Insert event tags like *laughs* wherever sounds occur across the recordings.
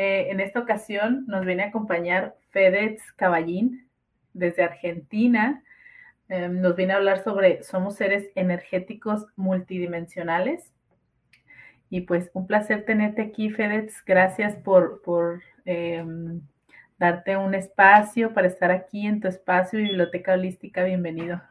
Eh, en esta ocasión nos viene a acompañar Fedez Caballín desde Argentina. Em, nos viene a hablar sobre somos seres energéticos multidimensionales. Y pues un placer tenerte aquí, Fedez. Gracias por, por em, darte un espacio para estar aquí en tu espacio Biblioteca Holística. Bienvenido.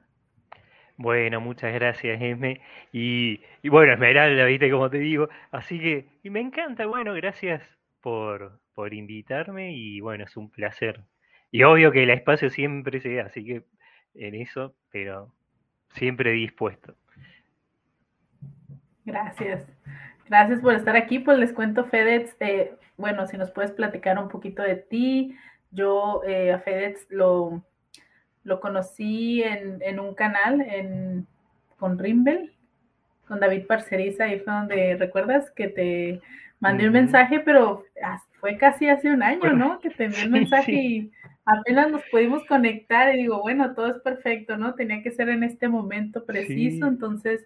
Bueno, muchas gracias, M. Y, y bueno, Esmeralda, viste como te digo. Así que, y me encanta, bueno, gracias por, por invitarme y bueno, es un placer. Y obvio que el espacio siempre se da, así que en eso, pero siempre dispuesto. Gracias. Gracias por estar aquí. Pues les cuento, FedEx, eh, bueno, si nos puedes platicar un poquito de ti. Yo eh, a FedEx lo, lo conocí en, un canal en, con Rimbel, con David Parceriza, ahí fue donde, ¿recuerdas? Que te mandé un mensaje, pero fue casi hace un año, ¿no? Que te envié un *laughs* mensaje y apenas nos pudimos conectar y digo, bueno, todo es perfecto, ¿no? Tenía que ser en este momento preciso, entonces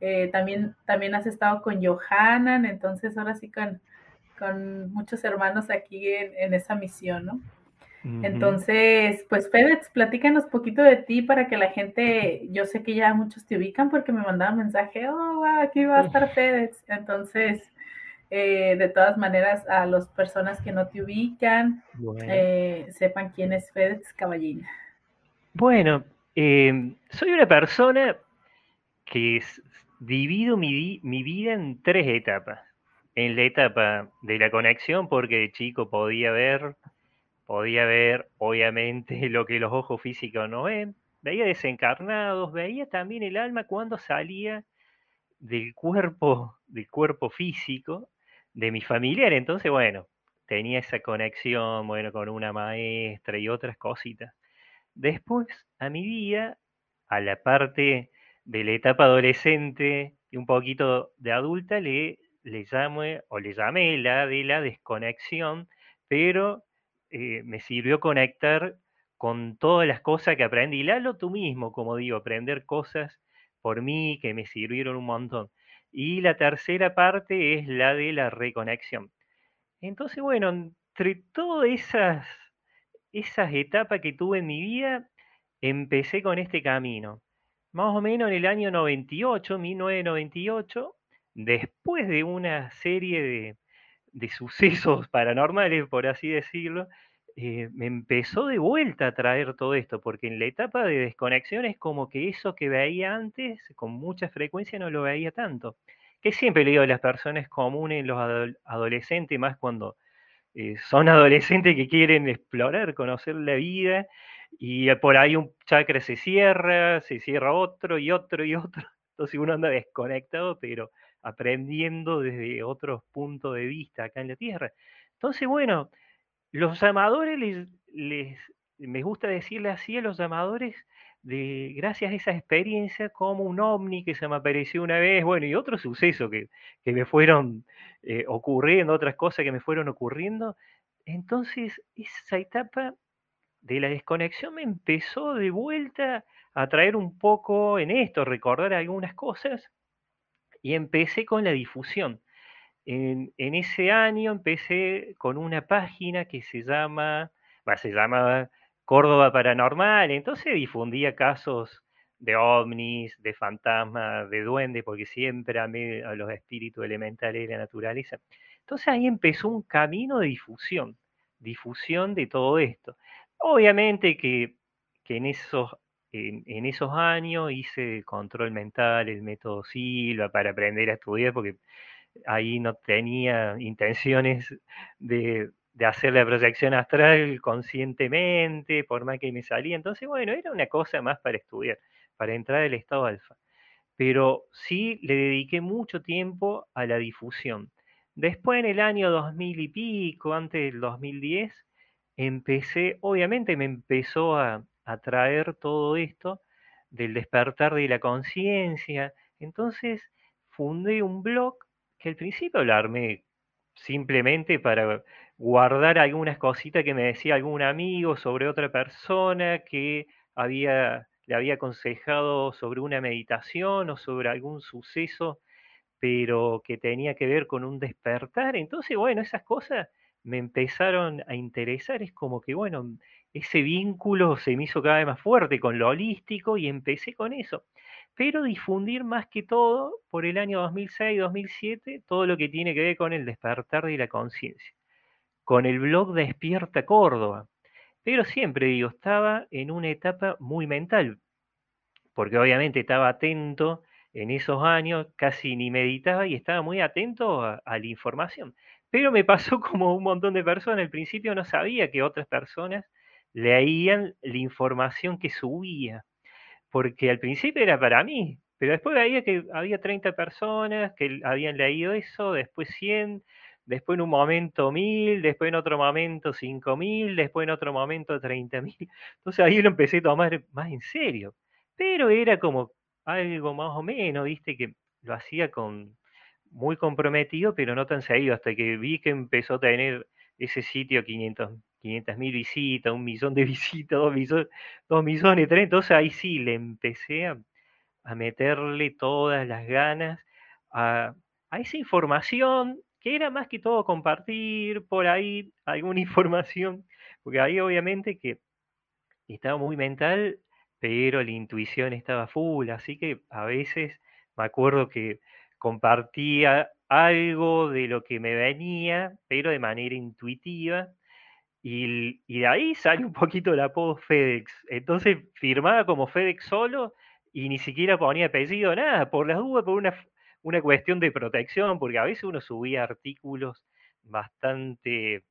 eh, también, también has estado con Johanan, entonces ahora sí con, con muchos hermanos aquí en, esa misión, ¿no? Entonces, pues Fedex, platícanos poquito de ti para que la gente, yo sé que ya muchos te ubican porque me mandaban mensaje, oh, wow, aquí va a estar Fedex. Entonces, eh, de todas maneras, a las personas que no te ubican, eh, sepan quién es Fedex Caballín. Bueno, soy una persona que es, divido mi, vida en tres etapas. En la etapa de la conexión, porque de chico podía ver, podía ver obviamente *laughs* lo que los ojos físicos no ven, veía desencarnados, veía también el alma cuando salía del cuerpo, del cuerpo físico de mi familiar. Entonces, bueno, tenía esa conexión, bueno, con una maestra y otras cositas. Después, a mi vida, a la parte de la etapa adolescente y un poquito de adulta, le, le llamo o le llamé la de la desconexión, pero eh, me sirvió conectar con todas las cosas que aprendí. Y lo tú mismo, como digo, aprender cosas por mí que me sirvieron un montón. Y la tercera parte es la de la reconexión. Entonces, bueno, entre todas esas, esas etapas que tuve en mi vida, empecé con este camino más o menos en el año 98, 1998, después de una serie de, sucesos *laughs* paranormales, por así decirlo, eh, me empezó de vuelta a traer todo esto, porque en la etapa de desconexión es como que eso que veía antes, con mucha frecuencia, no lo veía tanto. Que siempre le digo a las personas comunes, los adolescentes, más cuando eh, son *laughs* adolescentes que quieren explorar, conocer la vida y por ahí un chakra se cierra, se cierra otro y otro y otro. *laughs* Entonces uno anda desconectado, pero aprendiendo desde otros puntos de vista acá en la Tierra. Entonces, bueno, los amadores les, les me gusta decirle así a los amadores de gracias a esa experiencia como un ovni que se me apareció una vez, bueno, y otros sucesos que, que me fueron eh, ocurriendo, otras cosas que me fueron ocurriendo. Entonces, esa etapa de la desconexión me empezó de vuelta a traer un poco en esto, recordar algunas cosas, y empecé con la difusión. En, ese año empecé con una página que se llama, se llama Córdoba Paranormal, entonces difundía casos de ovnis, de fantasmas, de duendes, porque siempre amé a los espíritus elementales de la naturaleza. Entonces ahí empezó un camino de difusión, difusión de todo esto. Obviamente que, en, esos, en, esos años hice control mental, el método Silva para aprender a estudiar, porque ahí no tenía intenciones de, hacer la proyección astral conscientemente, por más que me salía. Entonces, bueno, era una cosa más para estudiar, para entrar al estado alfa. Pero sí le dediqué mucho tiempo a la difusión. Después, en el año 2000 y pico, antes del 2010, empecé, obviamente me empezó a, atraer todo esto del despertar de la conciencia. Entonces fundé un blog que al principio lo armé simplemente para guardar algunas cositas que me decía algún amigo sobre otra persona que había, le había aconsejado sobre una meditación o sobre algún suceso, pero que tenía que ver con un despertar. Entonces, bueno, esas cosas me empezaron a interesar, es como que, bueno, ese vínculo se me hizo cada vez más fuerte con lo holístico y empecé con eso. Pero difundir más que todo, por el año 2006-2007, todo lo que tiene que ver con el despertar de la conciencia, con el blog Despierta Córdoba. Pero siempre digo, estaba en una etapa muy mental, porque obviamente estaba atento en esos años, casi ni meditaba y estaba muy atento a, la información. Pero me pasó *laughs* como un montón de personas, al principio no sabía que otras personas leían la información que subía, porque al principio era para mí, pero después veía que había 30 personas que habían leído eso, después 100, después en un momento 1000, después en otro momento 5000, después en otro momento 30.000. Entonces ahí lo empecé a tomar más en serio, pero era como algo más o menos, viste, que lo hacía con muy comprometido, pero no tan seguido, hasta que vi que empezó a tener ese sitio 500 mil visitas, un millón de *laughs* visitas, dos millones, dos millones, tres, entonces ahí sí le empecé a, meterle todas las ganas a, a, esa información que era más que todo compartir por ahí *laughs* alguna información, porque ahí obviamente que estaba muy mental, pero la intuición estaba full, así que a veces me acuerdo que compartía algo de lo que me venía, pero de manera intuitiva, y, de ahí sale un poquito el apodo FedEx. Entonces firmaba como FedEx solo y ni siquiera ponía apellido, nada, por las dudas, por una, una cuestión de protección, porque a veces uno subía artículos bastante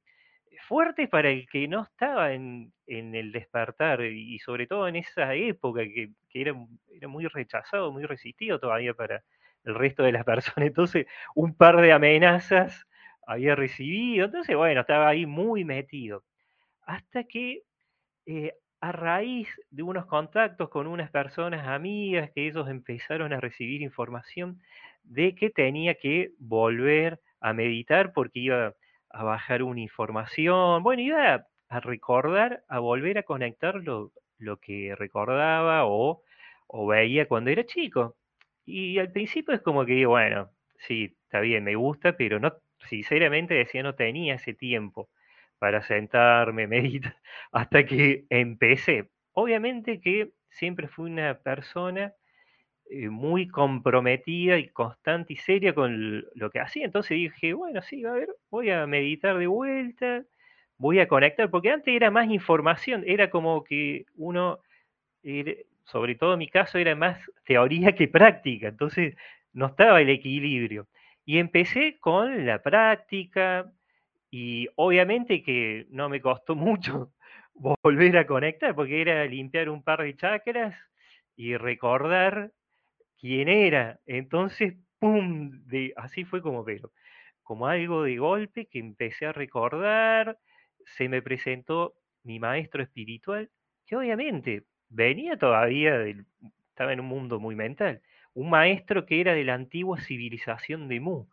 fuertes para el que no estaba en, el despertar y sobre todo en esa época que, que era, era, muy rechazado, muy resistido todavía para, el resto de las personas. Entonces, un par de amenazas había recibido. Entonces, bueno, estaba ahí muy metido. Hasta que eh, a raíz de unos contactos con unas personas amigas, que ellos empezaron a recibir información de que tenía que volver a meditar porque iba a bajar una información. Bueno, iba a, recordar, a volver a conectar lo, que recordaba o, o veía cuando era chico. Y al principio es como que digo, bueno, sí, está bien, me gusta, pero no, sinceramente decía, no tenía ese tiempo para sentarme, *laughs* meditar, hasta que empecé. Obviamente que siempre fui una persona eh, muy comprometida y constante y seria con lo que hacía. Entonces dije, bueno, sí, a ver, voy a meditar de vuelta, voy a conectar, porque antes era más información, era como que uno sobre todo en mi caso, era más teoría que práctica, entonces no estaba el equilibrio. Y empecé con la práctica y obviamente que no me costó *laughs* mucho volver a conectar, porque era limpiar un par de chakras y recordar quién era. Entonces, ¡pum! De, así fue como, pero como algo de golpe que empecé a recordar, se me presentó mi maestro espiritual, que obviamente venía todavía, del, estaba en un mundo muy mental. Un maestro que era de la antigua civilización de Mu,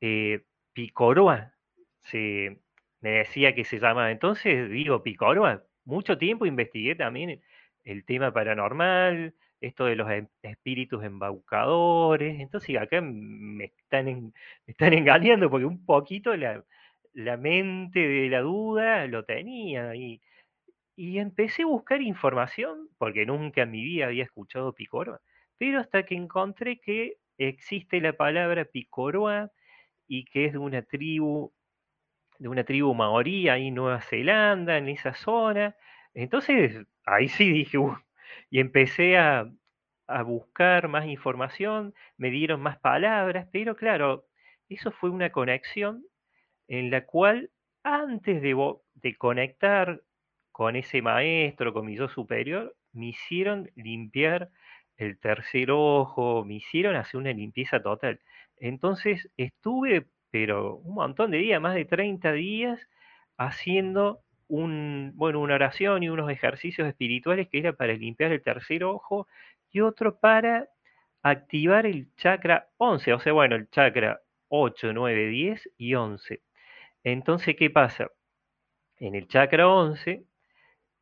eh, Picoroa, se, me decía que se llamaba. Entonces digo, Picoroa, mucho tiempo investigué también el tema paranormal, esto de los em, espíritus embaucadores. Entonces acá me están, me engañando porque un poquito la, la mente de la duda lo tenía. Y, y empecé a buscar información, porque nunca en mi vida había escuchado Picoroa, pero hasta que encontré que existe la palabra Picoroa y que es de una tribu, de una tribu maorí ahí en Nueva Zelanda, en esa zona. Entonces, ahí sí dije, y empecé a, a buscar más información, me dieron más palabras, pero claro, eso fue una conexión en la cual antes de, de conectar con ese maestro, con mi yo superior, me hicieron limpiar el tercer ojo, me hicieron hacer una limpieza total. Entonces estuve, pero un montón de días, más de 30 días, haciendo un, bueno, una oración y unos ejercicios espirituales que era para limpiar el tercer ojo y otro para activar el chakra 11, o sea, bueno, el chakra 8, 9, 10 y 11. Entonces, ¿qué pasa? En el chakra 11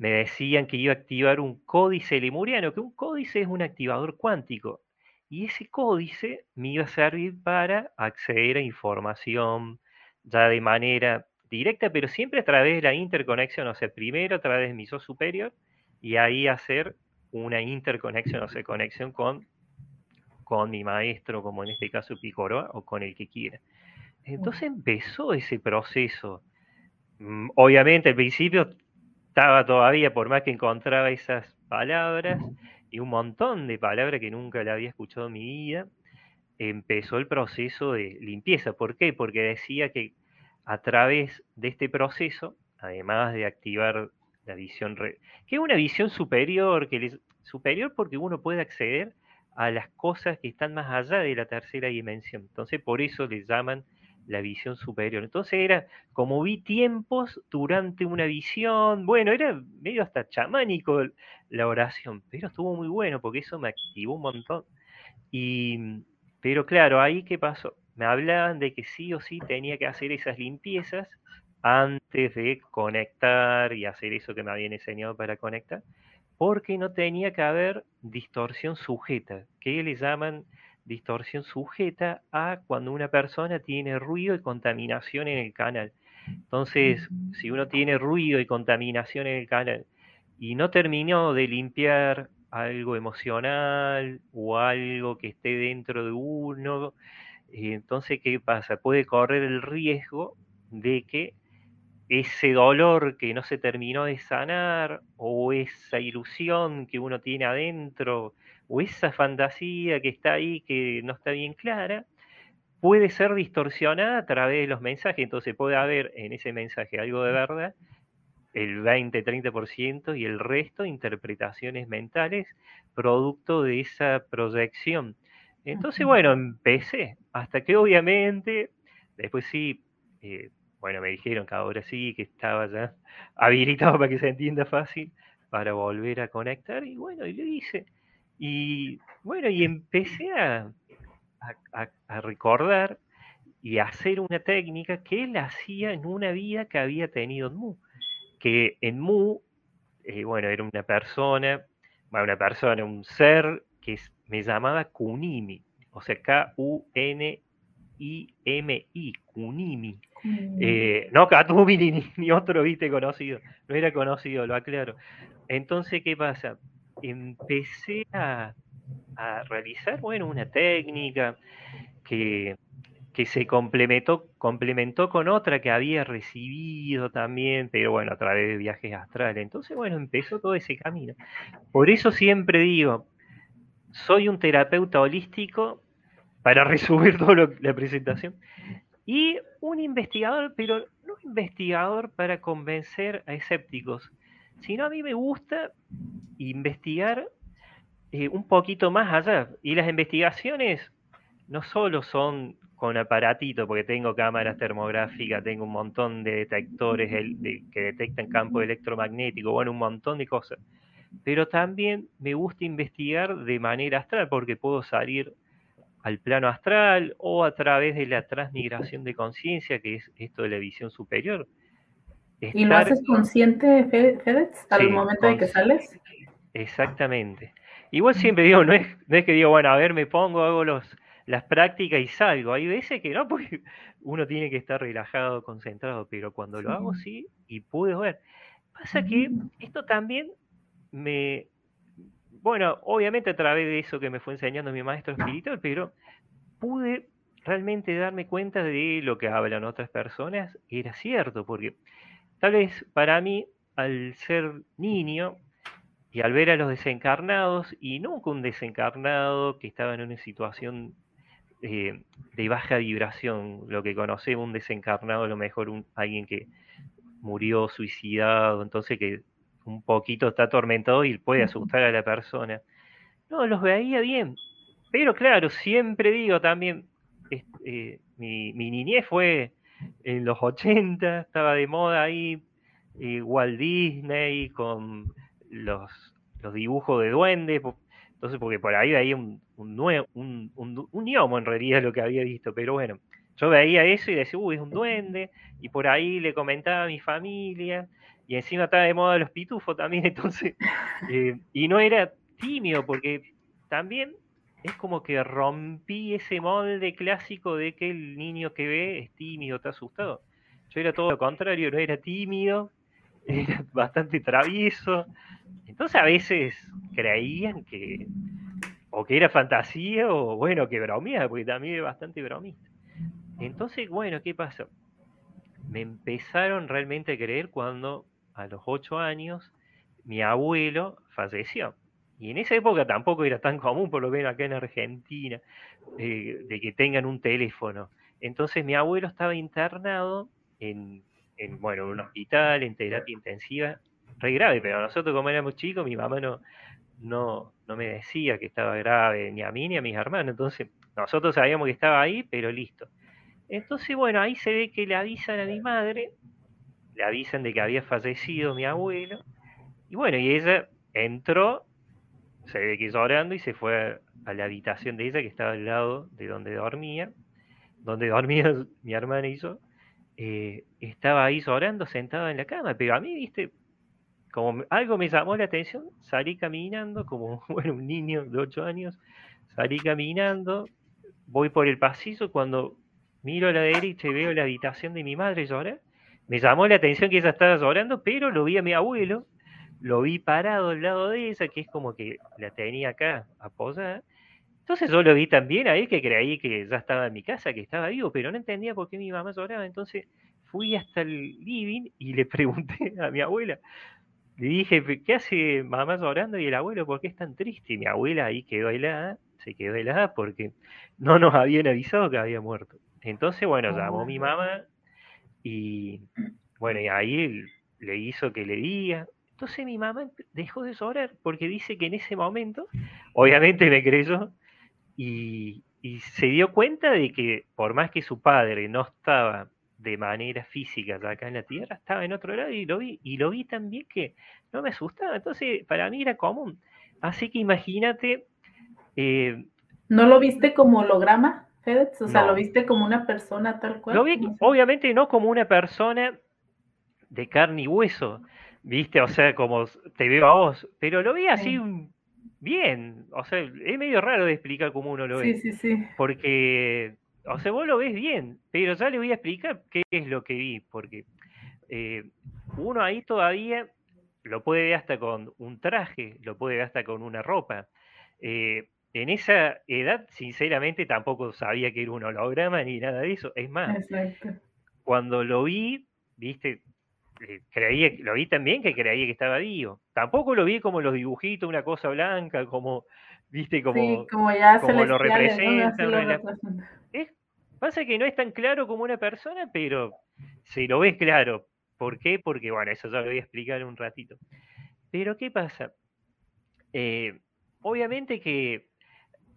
me decían que iba a activar un códice lemuriano, que un códice es un activador cuántico. Y ese códice me iba a servir para acceder a información ya de manera directa, pero siempre a través de la interconexión, o sea, primero a través de mi so superior y ahí hacer una interconexión, o sea, conexión con, con mi maestro, como en este caso Picoroa, o con el que quiera. Entonces empezó ese proceso. Mm, obviamente al principio estaba todavía, por más que encontraba esas palabras y un montón de palabras que nunca le había escuchado en mi vida, empezó el proceso de limpieza. ¿Por qué? Porque decía que a través de este proceso, además de activar la visión, que es una visión superior, que superior porque uno puede acceder a las cosas que están más allá de la tercera dimensión. Entonces, por eso le llaman la visión superior. Entonces era como vi tiempos durante una visión, bueno, era medio hasta chamánico la oración, pero estuvo muy bueno porque eso me activó un montón. Y, pero claro, ahí qué pasó, me hablaban de que sí o sí tenía que hacer esas limpiezas antes de conectar y hacer eso que me habían enseñado para conectar, porque no tenía que haber distorsión sujeta, que le llaman distorsión sujeta a cuando una persona tiene ruido y contaminación en el canal. Entonces, si uno tiene ruido y contaminación en el canal y no terminó de limpiar algo emocional o algo que esté dentro de uno, eh, entonces, ¿qué pasa? Puede correr el riesgo de que ese dolor que no se terminó de sanar o esa ilusión que uno tiene adentro o esa fantasía que está ahí que no está bien clara, puede ser distorsionada a través de los mensajes. Entonces puede haber en ese mensaje algo de verdad, el 20-30% y el resto interpretaciones mentales producto de esa proyección. Entonces, bueno, empecé, hasta que obviamente, después sí, eh, bueno, me dijeron que ahora sí, que estaba ya *laughs* habilitado para que se entienda fácil, para volver a conectar, y bueno, y lo hice. Y bueno, y empecé a, recordar y a hacer una técnica que él hacía en una vida que había tenido en Mu. Que en Mu, eh, bueno, era una persona, una persona, un ser que me llamaba Kunimi, o sea, K-U-N-I-M-I, Kunimi. Eh, no Katumi *laughs* ni, otro, viste, conocido. No era conocido, lo aclaro. Entonces, ¿qué pasa? Empecé a, realizar, bueno, una técnica que, que se complementó, complementó con otra que había recibido también, pero bueno, a través de viajes astrales. Entonces, bueno, empezó todo ese camino. Por eso siempre digo, soy un terapeuta holístico, para *laughs* resumir toda la presentación, y un investigador, pero no investigador para convencer a escépticos, sino a mí me gusta investigar eh, un poquito más allá. Y las investigaciones no solo son con aparatito, porque tengo cámaras termográficas, tengo un montón de detectores que detectan campo electromagnético, bueno, un montón de cosas. Pero también me gusta investigar de manera astral, porque puedo salir al plano astral o a través de la transmigración de conciencia, que es esto de la visión superior. ¿Y lo haces consciente, Fedez, al momento de que sales? Exactamente. Igual siempre digo, no es, no es que digo, bueno, a ver, me pongo, hago los, las prácticas y salgo. Hay veces que no, *laughs* porque uno tiene que estar relajado, concentrado, pero cuando lo hago sí y puedo ver. Pasa que esto también me, bueno, obviamente a través de eso que me fue enseñando mi maestro espiritual, pero pude realmente darme cuenta de lo que hablan otras personas, era cierto, porque tal vez para mí, al ser niño y al ver a los desencarnados, y nunca un desencarnado que estaba en una situación eh, de baja vibración, lo que conocemos un desencarnado, a lo mejor un, alguien que murió suicidado, entonces que un poquito está atormentado y puede asustar a la persona. No, los veía bien. Pero claro, siempre digo también, eh, mi, niñez fue en los 80, estaba de moda ahí eh, Walt Disney con los, los dibujos de duendes. Entonces, porque por ahí veía un, un, un, un, un en realidad lo que había visto, pero bueno, yo veía eso y decía, uy, es un duende, y por ahí le comentaba a mi familia, y encima estaba de moda los pitufos también, *laughs* entonces, eh, y no era tímido, porque también es como que rompí ese molde clásico de que el niño que ve es tímido, está asustado. Yo era todo lo contrario, no era tímido, *laughs* era bastante travieso. Entonces a veces creían que o que era fantasía o bueno, que bromía, porque también era bastante bromista. Entonces, bueno, ¿qué pasó? Me empezaron realmente a creer cuando a los ocho años mi abuelo falleció. Y en esa época tampoco era tan común, por lo menos acá en Argentina, eh, de que tengan un teléfono. Entonces mi abuelo estaba internado en, bueno, un hospital, en terapia intensiva, re grave, pero nosotros como éramos chicos, mi mamá no, no, no me decía que estaba grave, ni a mí ni a mis hermanos. Entonces nosotros sabíamos que estaba ahí, pero listo. Entonces, bueno, ahí se ve que le avisan a mi madre, le avisan de que había fallecido mi abuelo, y bueno, y ella entró, se ve que llorando, y se fue a la habitación de ella, que estaba al lado de donde dormía, donde dormía *laughs* mi hermana y yo, eh, estaba ahí llorando, sentada en la cama, pero a mí, viste, como algo me llamó la atención, salí caminando, como *laughs* bueno, un niño de 8 años, salí caminando, voy por el pasillo, cuando miro a la derecha y veo la habitación de mi madre llorar, me llamó la atención que ella estaba llorando, pero lo vi a mi abuelo, lo vi parado al lado de ella, que es como que la tenía acá apoyada. Entonces yo lo vi también a él, que creí que ya estaba en mi casa, que estaba vivo, pero no entendía por qué mi mamá lloraba. Entonces fui hasta el living y le *laughs* pregunté a mi abuela, le dije, ¿qué hace mamá llorando y el abuelo? ¿Por qué es tan triste? Y mi abuela ahí quedó helada, se quedó helada porque no nos habían avisado que había muerto. Entonces, bueno, llamó mi mamá y bueno, y ahí le hizo que le diga. Entonces mi mamá dejó de llorar porque dice que en ese momento, obviamente me creyó, y, y se dio cuenta de que por más que su padre no estaba de manera física acá en la Tierra, estaba en otro lado y lo vi, y lo vi también que no me asustaba, entonces para mí era común. Así que imagínate... Eh, ¿No lo viste como holograma, FedEx? O sea, ¿lo viste como una persona tal cual? Lo vi, obviamente no como una persona de carne y hueso, ¿viste? O sea, como te veo a vos, pero lo vi así bien, o sea, es medio raro de explicar cómo uno lo ve. Sí, sí, sí. Porque o sea, vos lo ves bien, pero ya le voy a explicar qué es lo que vi, porque eh, uno ahí todavía lo puede ver hasta con un traje, lo puede ver hasta con una ropa. Eh, en esa edad, sinceramente, tampoco sabía que era un holograma ni nada de eso. Es más, cuando lo vi, viste, creía, lo vi también que creía que estaba vivo. Tampoco lo vi como los dibujitos, una cosa blanca, como, viste, como, como, lo representan. pasa que no es tan claro como una persona, pero si lo ves claro. ¿Por qué? Porque, bueno, eso ya lo voy a explicar un ratito. Pero, ¿qué pasa? Eh, obviamente que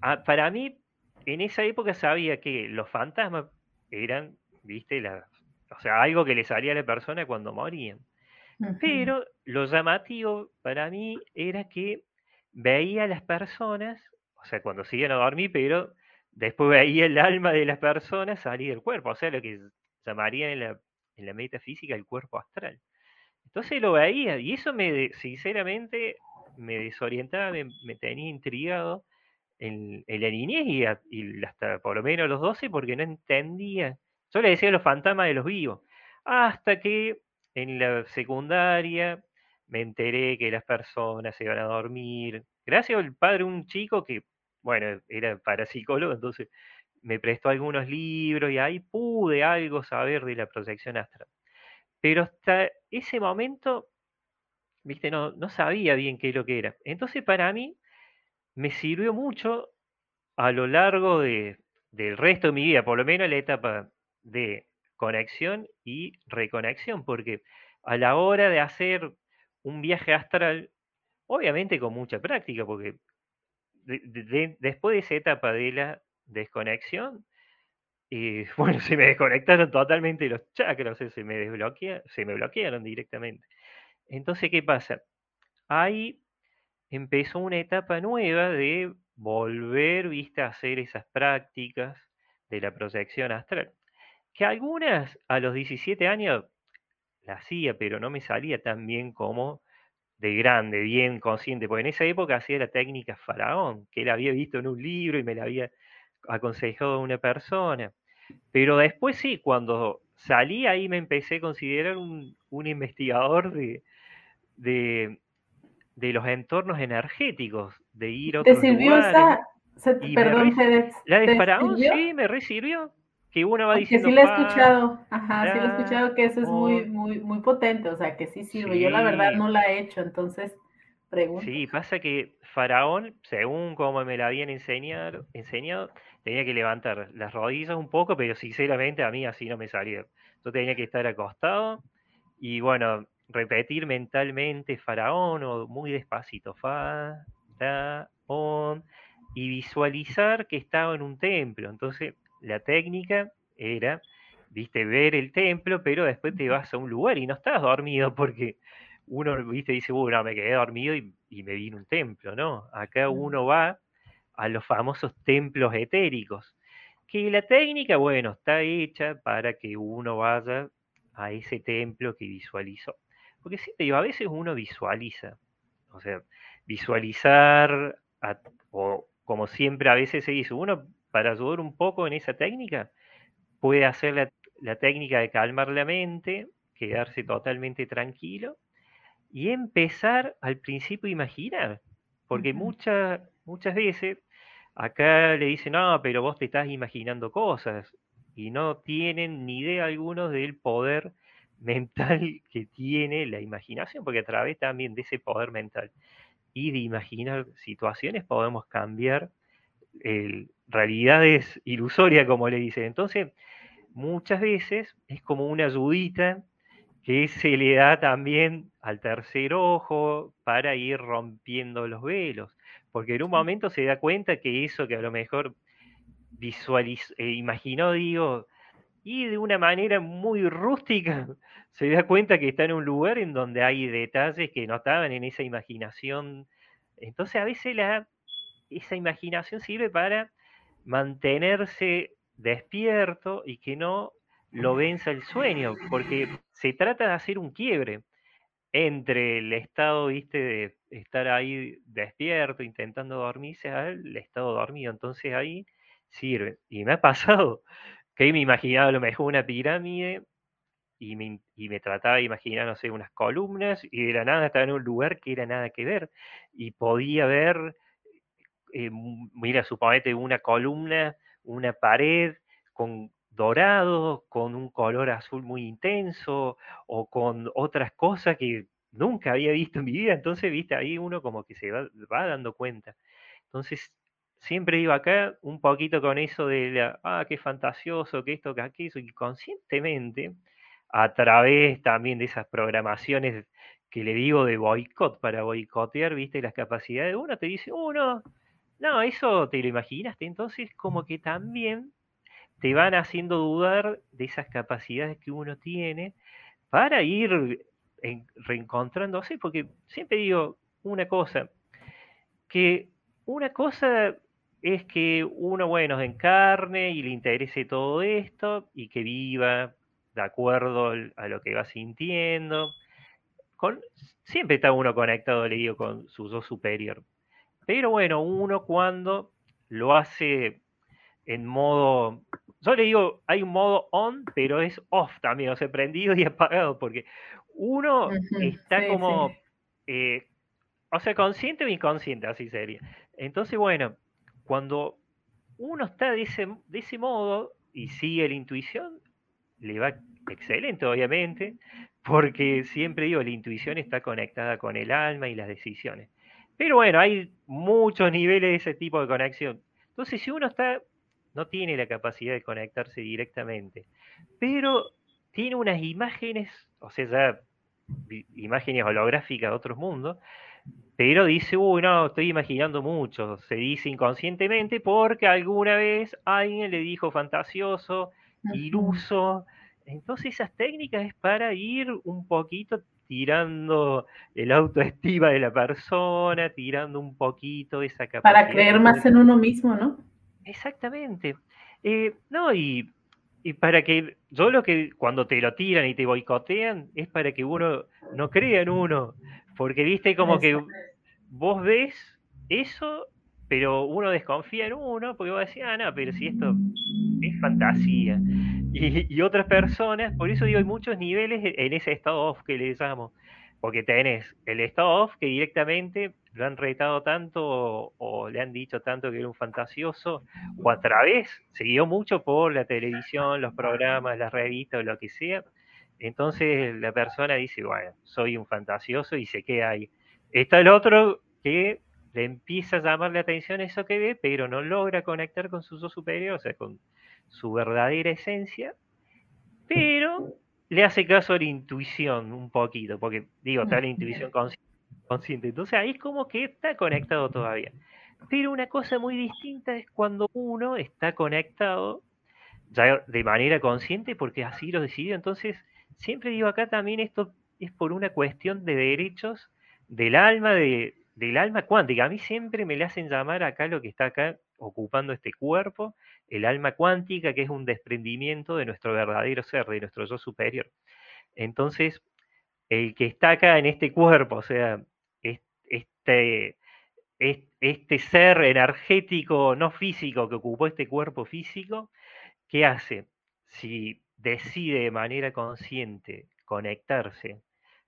ah, para mí, en esa época sabía que los fantasmas eran, viste, la, o sea, algo que le salía a la persona cuando morían. Pero lo llamativo para mí era que veía a las personas, o sea, cuando se iban a dormir, pero después veía el alma de las personas salir del cuerpo, o sea, lo que llamarían en la, en la metafísica el cuerpo astral. Entonces lo veía, y eso me, sinceramente, me desorientaba, me, tenía intrigado en, la niñez y, y, hasta por lo menos los 12, porque no entendía. Yo le decía los fantasmas de los vivos. Hasta que en la secundaria me enteré que las personas se iban a dormir. Gracias al padre, un chico que, bueno, era parapsicólogo, entonces me prestó algunos libros y ahí pude algo saber de la proyección astral. Pero hasta ese momento, viste, no, no sabía bien qué es lo que era. Entonces para mí me sirvió mucho a lo largo de, del resto de mi vida, por lo menos la etapa de conexión y reconexión, porque a la hora de hacer un viaje astral, obviamente con mucha práctica, porque después de esa etapa de la desconexión, eh, *laughs* bueno, se me desconectaron totalmente los chakras, se me se me bloquearon directamente. Entonces, ¿qué pasa? Ahí empezó una etapa nueva de volver, viste, a hacer esas prácticas de la proyección astral. Que algunas a los 17 años la hacía, pero no me salía tan bien como de grande, bien consciente, porque en esa época hacía la técnica faraón, que él había visto en un libro y me la había aconsejado una persona. Pero después sí, cuando salí ahí me empecé a considerar un, investigador de, de, los entornos energéticos, de ir a otros ¿Te sirvió esa? perdón, La de Faraón sí me recibió. Que uno va diciendo. Sí, lo he escuchado. Ajá, sí lo he escuchado que eso es muy, muy, muy potente. O sea, que sí sirve. Yo la verdad no la he hecho, entonces pregunto. Sí, pasa que Faraón, según como me la habían enseñado, enseñado tenía que levantar las rodillas un poco, pero sinceramente a mí así no me salía. Yo tenía que estar acostado y bueno, repetir mentalmente faraón o muy despacito, fa, da, on, y visualizar que estaba en un templo. Entonces, la técnica era, viste, ver el templo, pero después te vas a un lugar y no estás dormido porque uno, viste, dice, bueno, me quedé dormido y, y me vino un templo, ¿no? Acá uno va a los famosos templos etéricos, que la técnica, bueno, está hecha para que uno vaya a ese templo que visualizó. Porque sí, a veces uno visualiza, o sea, visualizar, o como siempre a veces se dice, uno para ayudar un poco en esa técnica, puede hacer la, la técnica de calmar la mente, quedarse totalmente tranquilo y empezar al principio a imaginar. Porque muchas muchas veces acá le dicen, no, pero vos te estás imaginando cosas y no tienen ni idea algunos del poder *laughs* mental que tiene la imaginación, porque a través también de ese poder mental y de imaginar situaciones podemos cambiar realidades ilusorias, como le dicen. Entonces, muchas veces es como una ayudita que se le da también al tercer ojo para ir rompiendo los velos, porque en un momento se da cuenta que eso que a lo mejor visualizó, eh, imaginó, digo, y de una manera muy rústica *laughs* se da cuenta que está en un lugar en donde hay detalles que no estaban en esa imaginación. Entonces a veces la, esa imaginación sirve para mantenerse despierto y que no lo venza el sueño, porque se trata de hacer un quiebre entre el estado, viste, de estar ahí despierto, intentando dormirse, al estado dormido. Entonces ahí sirve. Y me ha pasado *laughs* que me imaginaba a lo mejor una pirámide y me, y me, trataba de imaginar, no sé, unas columnas y de la nada estaba en un lugar que era nada que ver y podía ver, eh, mira, suponete una columna, una pared con dorado, con un color azul muy intenso o con otras cosas que nunca había visto en mi vida. Entonces, viste, ahí uno como que se va, dando cuenta. Entonces, siempre iba acá un poquito con eso de la, ah, qué fantasioso, que esto, que aquello, y conscientemente, a través también de esas programaciones que le digo de boicot, para boicotear, viste, las capacidades de uno, te dice, uno, oh, no, eso te lo imaginaste. Entonces, como que también te van haciendo dudar de esas capacidades que uno tiene para ir reencontrándose, porque siempre digo una cosa, que una cosa es que uno, bueno, encarne y le interese todo esto y que viva de acuerdo a lo que va sintiendo. Con, siempre está uno conectado, le digo, con su yo superior. Pero bueno, uno cuando lo hace en modo yo le digo, hay un modo on, pero es off también, o sea, prendido y *laughs* apagado, porque uno está como, eh, o sea, consciente o inconsciente, así sería. Entonces, bueno, cuando uno está de ese, de ese modo y sigue la intuición, le va excelente, obviamente, porque siempre digo, la intuición está conectada con el alma y las decisiones. Pero bueno, hay muchos niveles de ese tipo de conexión. Entonces, si uno está no tiene la capacidad de conectarse directamente, pero tiene unas imágenes, o sea, ya imágenes holográficas de otros mundos, pero dice, uy, no, estoy imaginando mucho, se dice inconscientemente porque alguna vez alguien le dijo fantasioso, iluso, entonces esas técnicas es para ir un poquito tirando el autoestima de la persona, tirando un poquito esa capacidad. Para creer más en uno mismo, ¿no? Exactamente. Eh, no, y, para que yo lo que cuando te lo tiran y te boicotean es para que uno no crea en uno, porque viste como que vos ves eso, pero uno desconfía en uno, porque vos decís, ah, no, pero si esto es fantasía. Y, otras personas, por eso digo, hay muchos niveles en ese estado off que le llamamos. Porque tenés el estado off que directamente lo han retado tanto o, le han dicho tanto que era un fantasioso, o a través, siguió mucho por la televisión, los programas, las revistas o lo que sea. Entonces la persona dice, bueno, soy un fantasioso y se queda ahí. Está el otro que le empieza a llamar la atención eso que ve, pero no logra conectar con su yo superior, o sea, con su verdadera esencia, *laughs* pero le hace caso a la intuición un poquito, porque digo, está la intuición *laughs* consciente. Entonces ahí es como que está conectado todavía. Pero una cosa muy distinta es cuando uno está conectado ya de manera consciente porque así lo decidió. Entonces, siempre digo acá también esto es por una cuestión de derechos del alma, de, del alma cuántica. A mí siempre me le hacen llamar acá lo que está acá ocupando este cuerpo, el alma cuántica, que es un desprendimiento de nuestro verdadero ser, de nuestro yo superior. Entonces, el que está acá en este cuerpo, o sea, este, este ser energético, no físico, que ocupó este cuerpo físico, ¿qué hace? Si decide de manera consciente conectarse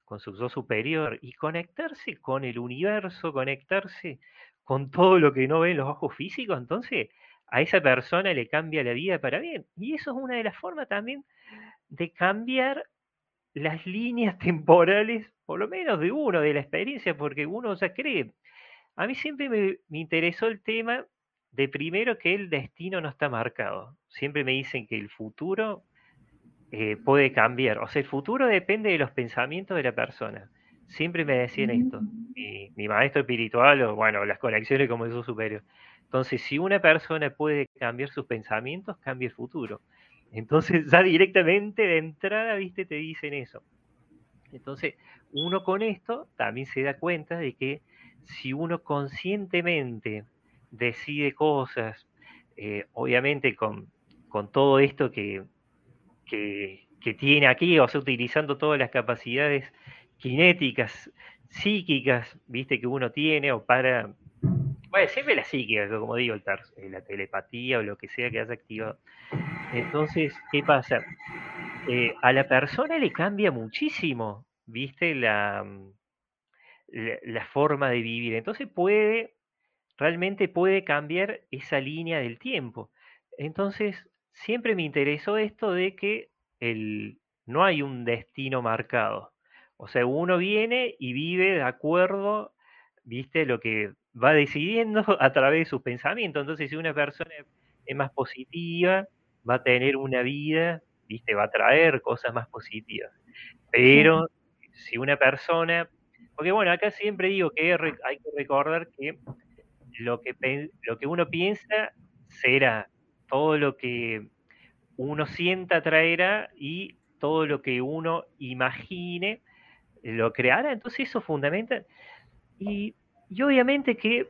con su yo superior y conectarse con el universo, conectarse con todo lo que no ven los ojos físicos, entonces a esa persona le cambia la vida para bien. Y eso es una de las formas también de cambiar las líneas *laughs* temporales, por lo menos de uno, de la experiencia, porque uno ya cree. A mí siempre me, interesó el tema de primero que el destino no está marcado. Siempre me dicen que el futuro eh, puede cambiar. O sea, el futuro depende de los pensamientos de la persona. Siempre me decían esto. Mi, mi maestro espiritual, o bueno, las conexiones como eso superior. Entonces, si una persona puede cambiar sus pensamientos, cambia el futuro. Entonces, *laughs* ya directamente de entrada, viste, te dicen eso. Entonces, uno con esto también se da cuenta de que si uno conscientemente decide cosas, eh, obviamente con, con, todo esto que, que, que, tiene aquí, o sea, utilizando todas las capacidades kinéticas, psíquicas, viste, que uno tiene, o para bueno, siempre la psíquica, como digo, el eh, la telepatía o lo que sea que haya activado. Entonces, ¿qué pasa? Eh, a la persona le cambia muchísimo, ¿viste? La, mm, la, forma de vivir. Entonces puede, realmente puede cambiar esa línea del tiempo. Entonces, siempre me interesó esto de que el, no hay un destino marcado. O sea, uno viene y vive de acuerdo, ¿viste? Lo que va decidiendo *laughs* a través de sus pensamientos. Entonces, si una persona es más positiva, va a tener una vida, ¿viste? Va a traer cosas más positivas. Pero si una persona, porque bueno, acá siempre digo que hay que recordar que lo que, lo que uno piensa será todo lo que uno sienta traerá y todo lo que uno imagine lo creará. Entonces eso fundamenta. Y y obviamente que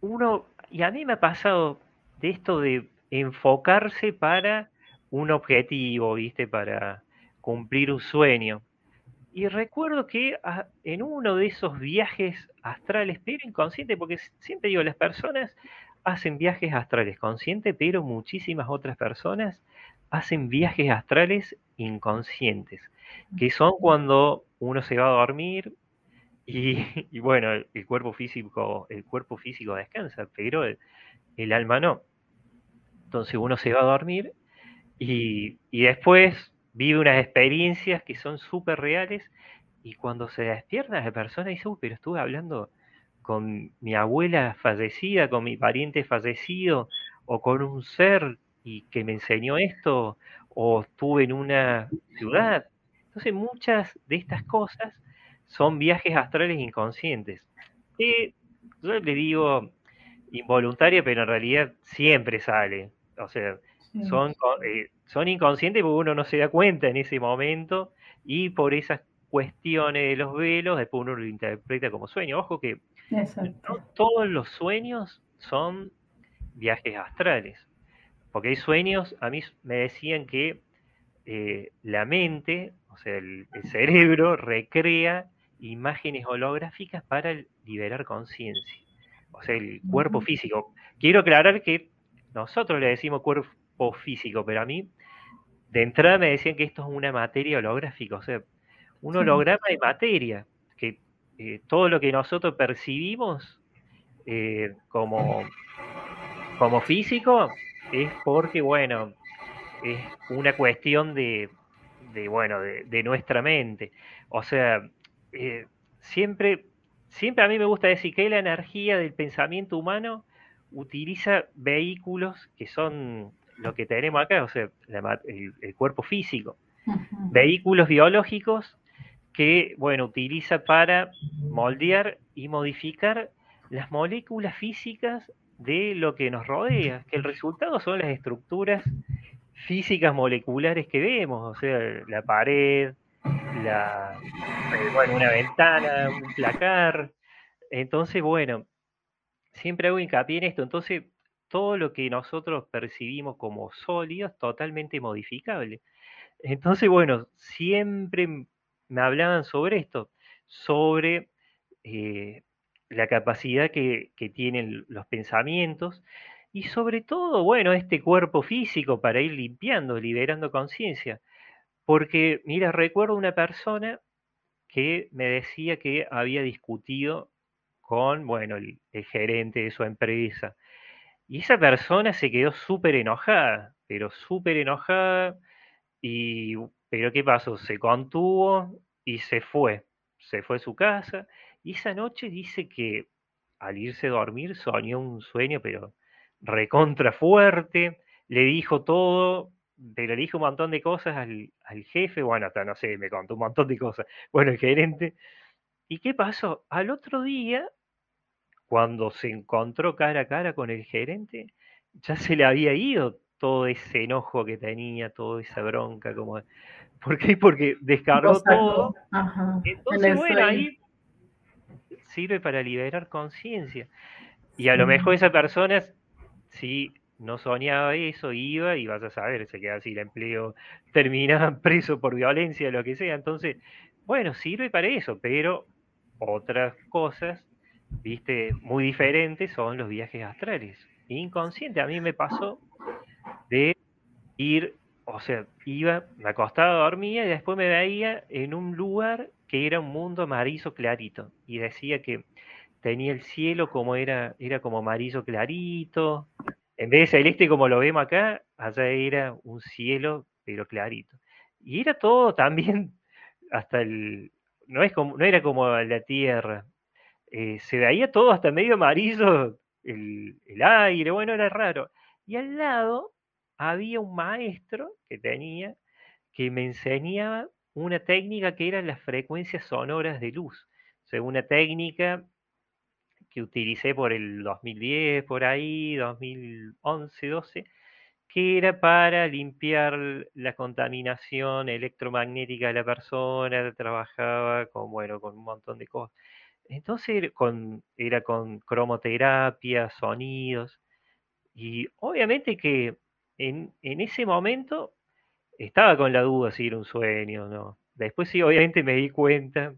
uno, y a mí me ha pasado de esto de enfocarse para un objetivo, ¿viste? Para cumplir un sueño. Y recuerdo que ah, en uno de esos viajes astrales, pero inconsciente, porque siempre digo, las personas hacen viajes astrales conscientes, pero muchísimas otras personas hacen viajes astrales inconscientes, que son cuando uno se va a dormir, y, *laughs* bueno, el cuerpo físico, el cuerpo físico descansa, pero el, alma no. Entonces uno se va a dormir y, después vive unas experiencias que son súper reales y cuando se despierta la persona dice, uy, pero estuve hablando con mi abuela fallecida, con mi pariente fallecido o con un ser y que me enseñó esto o estuve en una ciudad. Entonces muchas de estas cosas son viajes astrales inconscientes. Que yo le digo involuntaria, pero en realidad siempre sale. O sea, son, eh, son inconscientes porque uno no se da cuenta en ese momento y por esas cuestiones de los velos, después uno lo interpreta como sueño. Ojo que no todos los sueños son viajes astrales. Porque hay sueños, a mí me decían que eh, la mente, o sea, el cerebro recrea imágenes holográficas para liberar conciencia. O sea, el cuerpo físico. Quiero aclarar que nosotros le decimos cuerpo físico, pero a mí de entrada me decían que esto es una materia holográfica, o sea, un holograma de materia, que eh, todo lo que nosotros percibimos eh, como, como físico es porque, bueno, es una cuestión de, de bueno, de, nuestra mente. O sea, eh, siempre, siempre a mí me gusta decir que la energía del pensamiento humano utiliza vehículos que son lo que tenemos acá, o sea, el, cuerpo físico. Vehículos biológicos que, bueno, utiliza para moldear y modificar las moléculas físicas de lo que nos rodea, que el resultado son las estructuras físicas moleculares que vemos, o sea, la pared, la, eh, bueno, una ventana, un placar. Entonces, bueno, siempre hago hincapié en esto. Entonces, todo lo que nosotros percibimos como sólido es totalmente modificable. Entonces, bueno, siempre me hablaban sobre esto, sobre eh, la capacidad que, que, tienen los pensamientos y sobre todo, bueno, este cuerpo físico para ir limpiando, liberando conciencia. Porque, mira, recuerdo una persona que me decía que había discutido con, bueno, el, gerente de su empresa. Y esa persona se quedó súper enojada, pero súper enojada. Y, pero ¿qué pasó? Se contuvo y se fue. Se fue a su casa. Y esa noche dice que al irse a dormir soñó un sueño, pero recontra fuerte. Le dijo todo, pero le dijo un montón de cosas al, al jefe. Bueno, hasta no sé, me contó un montón de cosas. *laughs* Bueno, el gerente. ¿Y qué pasó? Al otro día cuando se encontró cara a cara con el gerente, ya se le había ido todo ese enojo que tenía, toda esa bronca, como... ¿Por qué? Porque descargó todo. Entonces, bueno, ahí sirve para liberar conciencia. Y a lo mejor esa persona, si no soñaba eso, iba y vas a saber, se queda el empleo, *laughs* termina preso por violencia, lo que sea. Entonces, bueno, sirve para eso, pero otras cosas viste, muy diferentes son los viajes astrales. Inconsciente, a mí me pasó de ir, o sea, iba, me acostaba, dormía y después me veía en un lugar que era un mundo amarillo clarito y decía que tenía el cielo como era, era como amarillo clarito, en vez de celeste como lo vemos acá, allá era un cielo pero clarito. Y era todo también *laughs* hasta el, no, es como, no era como la tierra, eh, se veía todo hasta medio amarillo, el, aire, bueno, era raro. Y al lado había un maestro que tenía que me enseñaba una técnica que eran las frecuencias sonoras de luz. O sea, una técnica que utilicé por el 2010, por ahí, 2011, 12, que era para limpiar la contaminación electromagnética de la persona, trabajaba con, bueno, con un montón de cosas. Entonces con, era con cromoterapia, sonidos, y obviamente que en, ese momento estaba con la duda si era un sueño o no. Después sí, obviamente me di cuenta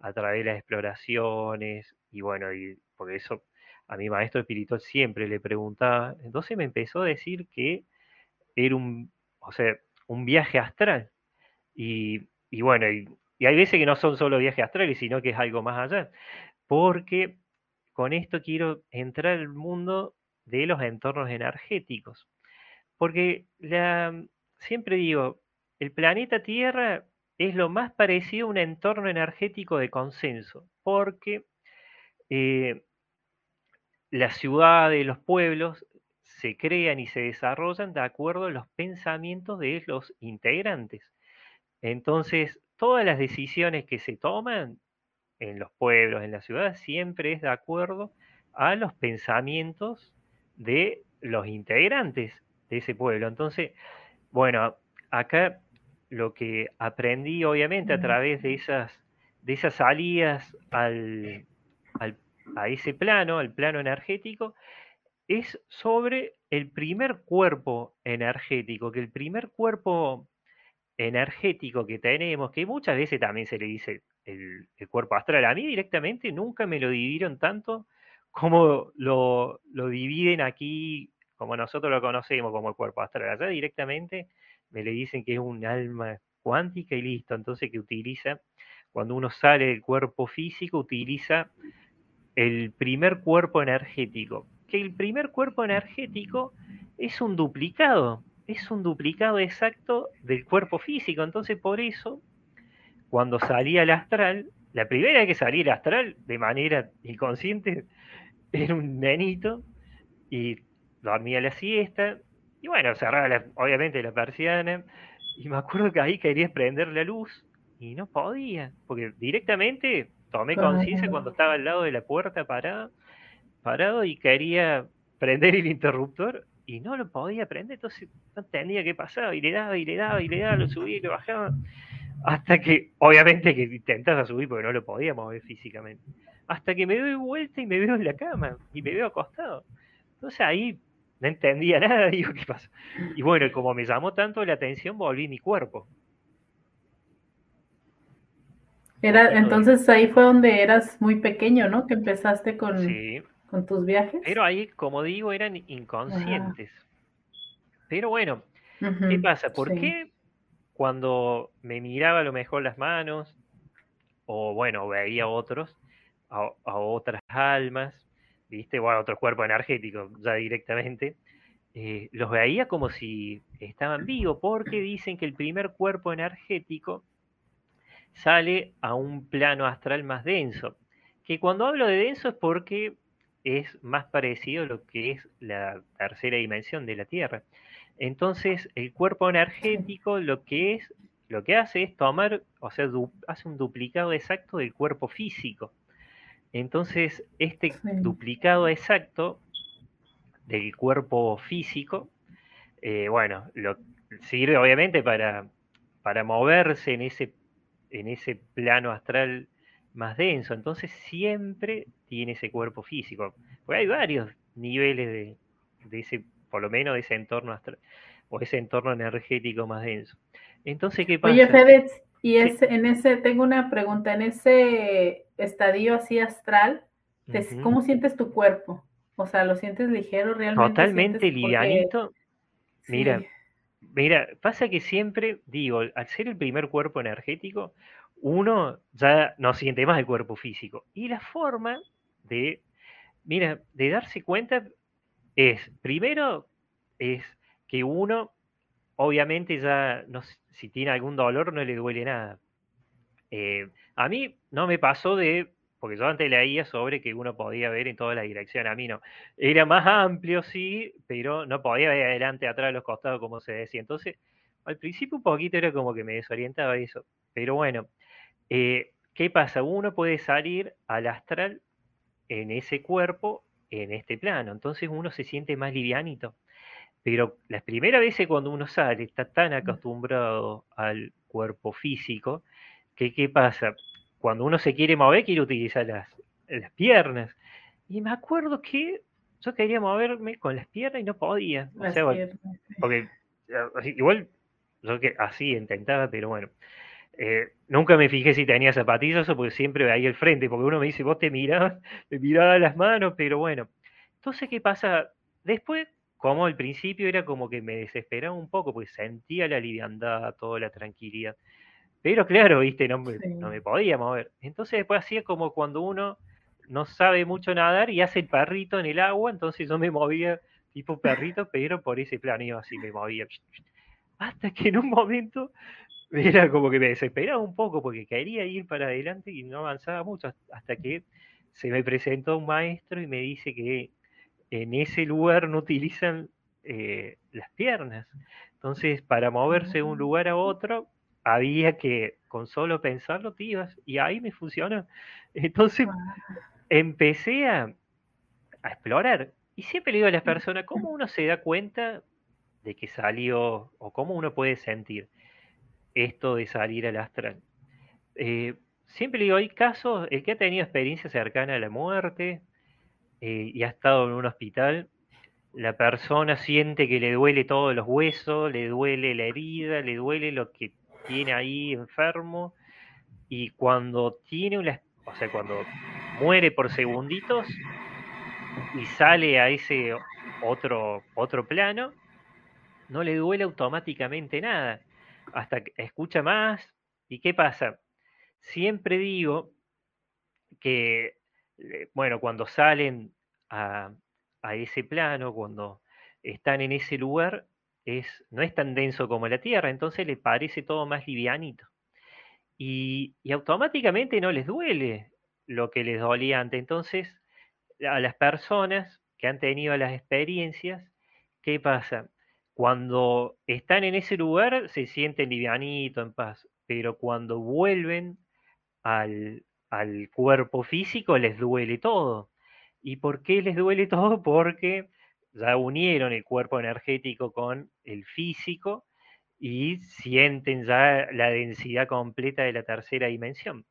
a través de las exploraciones, y bueno, y por eso a mi maestro espiritual siempre le preguntaba, entonces me empezó a decir que era un, o sea, un viaje astral. Y, y bueno, y y hay veces que no son solo viajes astrales, sino que es algo más allá. Porque con esto quiero entrar al mundo de los entornos energéticos. Porque siempre digo, el planeta Tierra es lo más parecido a un entorno energético de consenso, porque eh, las ciudades, los pueblos se crean y se desarrollan de acuerdo a los pensamientos de los integrantes. Entonces, todas las decisiones que se toman en los pueblos, en la ciudad, siempre es de acuerdo a los pensamientos de los integrantes de ese pueblo. Entonces, bueno, acá lo que aprendí obviamente a través de esas, de esas salidas al, a ese plano, al plano energético, es sobre el primer cuerpo energético, que el primer cuerpo energético que tenemos, que muchas veces también se le dice el, cuerpo astral. A mí directamente nunca me lo dividieron tanto como lo, dividen aquí, como nosotros lo conocemos como el cuerpo astral. Allá directamente me le dicen que es un alma cuántica y listo. Entonces que utiliza, cuando uno sale del cuerpo físico, utiliza el primer cuerpo energético. Que el primer cuerpo energético es un duplicado, es un duplicado exacto del cuerpo físico. Entonces por eso, cuando salía al astral, la primera vez que salí al astral de manera inconsciente, *laughs* era un nenito y dormía la siesta. Y bueno, cerraba obviamente la persiana. Y me acuerdo que ahí quería prender la luz y no podía, porque directamente tomé conciencia cuando estaba al lado de la puerta parado, parado y quería prender el interruptor y no lo podía prender, entonces no entendía qué pasaba, y le daba, y le daba, y le daba, lo subía y lo bajaba, hasta que, obviamente que intentaba subir porque no lo podía mover físicamente, hasta que me doy vuelta y me veo en la cama, y me veo acostado. Entonces ahí no entendía *laughs* nada, digo, ¿qué pasa? Y bueno, como me llamó tanto la atención, volví mi cuerpo. Era, entonces ahí fue donde eras muy pequeño, ¿no? Que empezaste con, con tus viajes. Pero ahí, como digo, eran inconscientes. Pero bueno, ¿qué pasa? ¿Por qué cuando me miraba a lo mejor las manos, o bueno, veía otros, a, otras almas, ¿viste? O a otros cuerpos energéticos, ya directamente, eh, los veía como si estaban vivos, porque dicen que el primer cuerpo energético sale a un plano astral más denso. Que cuando hablo de denso es porque es más parecido a lo que es la tercera dimensión de la Tierra. Entonces, el cuerpo energético lo que es, lo que hace es tomar, o sea, hace un duplicado exacto del cuerpo físico. Entonces, este duplicado exacto del cuerpo físico, eh, bueno, lo, sirve obviamente para, para moverse en ese en ese plano astral más denso. Entonces siempre tiene ese cuerpo físico. Porque hay varios niveles de, ese, por lo menos de ese entorno astral, o ese entorno energético más denso. Entonces, ¿qué pasa? Oye, Fedez, y en ese, tengo una pregunta, en ese estadio así astral, ¿cómo sientes tu cuerpo? O sea, ¿lo sientes ligero realmente? Totalmente livianito. Mira, Mira, pasa que siempre, digo, al ser el primer cuerpo energético, uno ya no siente más el cuerpo físico. Y la forma de, mira, de darse cuenta es, primero, es que uno, obviamente ya, no, si tiene algún dolor, no le duele nada. Eh, a mí no me pasó de porque yo antes leía sobre que uno podía ver en toda la dirección, a mí no. Era más amplio, sí, pero no podía ver adelante, atrás, los costados, como se decía. Entonces, al principio un poquito era como que me desorientaba eso. Pero bueno, eh, ¿qué pasa? Uno puede salir al astral en ese cuerpo, en este plano. Entonces uno se siente más livianito. Pero las primeras veces cuando uno sale, está tan acostumbrado al cuerpo físico, que ¿qué pasa? Cuando uno se quiere mover, quiere utilizar las, las piernas. Y me acuerdo que yo quería moverme con las piernas y no podía. o sea, porque igual yo que así intentaba, pero bueno. Eh, nunca me fijé si tenía zapatillas o porque siempre veía el frente, porque uno me dice, vos te mirabas, me miraba las manos, pero bueno. Entonces, ¿qué pasa? Después, como al principio era como que me desesperaba un poco, porque sentía la liviandad, toda la tranquilidad. Pero claro, viste, no me, no me podía mover. Entonces después hacía como cuando uno no sabe mucho nadar y hace el perrito en el agua, entonces yo me movía tipo perrito, *laughs* pero por ese plano iba así, me movía. Hasta que en un momento *laughs* era como que me desesperaba un poco porque quería ir para adelante y no avanzaba mucho, hasta que se me presentó un maestro y me dice que en ese lugar no utilizan eh, las piernas. Entonces, para moverse de un lugar a otro, había que con solo pensarlo te ibas y ahí me funcionó. *laughs* Entonces empecé a, explorar y siempre le digo a las personas, ¿cómo uno se da cuenta de que salió o cómo uno puede sentir esto de salir al astral? Eh, siempre le digo, hay casos, el que ha tenido experiencia cercana a la muerte eh, y ha estado en un hospital, la persona siente que le duele todos los huesos, le duele la herida, le duele lo que tiene ahí enfermo y cuando tiene una, o sea, cuando muere por segunditos y sale a ese otro, otro plano, no le duele automáticamente nada, hasta que escucha más. ¿Y qué pasa? Siempre digo que, eh, bueno, cuando salen a, a ese plano, cuando están en ese lugar, no es tan denso como la Tierra, entonces le parece todo más livianito. Y, y, automáticamente no les duele lo que les dolía antes. Entonces, a las personas que han tenido las experiencias, ¿qué pasa? Cuando están en ese lugar se sienten livianito, en paz, pero cuando vuelven al, al cuerpo físico les duele todo. ¿Y por qué les duele *laughs* todo? Porque ya unieron el cuerpo energético con el físico y sienten ya la densidad completa de la tercera dimensión.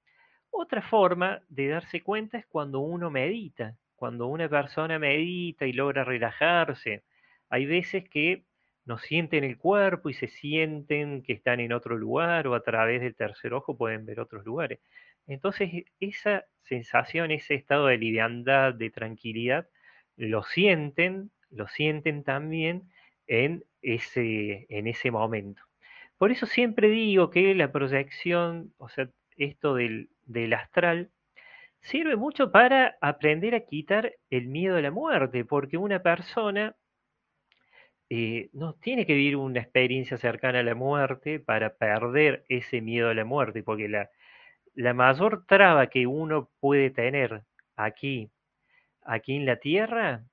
Otra forma de darse cuenta es cuando uno medita, cuando una persona medita y logra relajarse. Hay veces que no sienten el cuerpo y se sienten que están en otro lugar o a través del tercer ojo pueden ver otros lugares. Entonces esa sensación, ese estado de liviandad, de tranquilidad, lo sienten, lo sienten también en ese, en ese momento. Por eso siempre digo que la proyección, o sea, esto del, del astral, sirve mucho para aprender a quitar el miedo a la muerte, porque una persona eh, no tiene que vivir una experiencia cercana a la muerte para perder ese miedo a la muerte, porque la, la mayor traba que uno puede tener aquí, aquí en la tierra,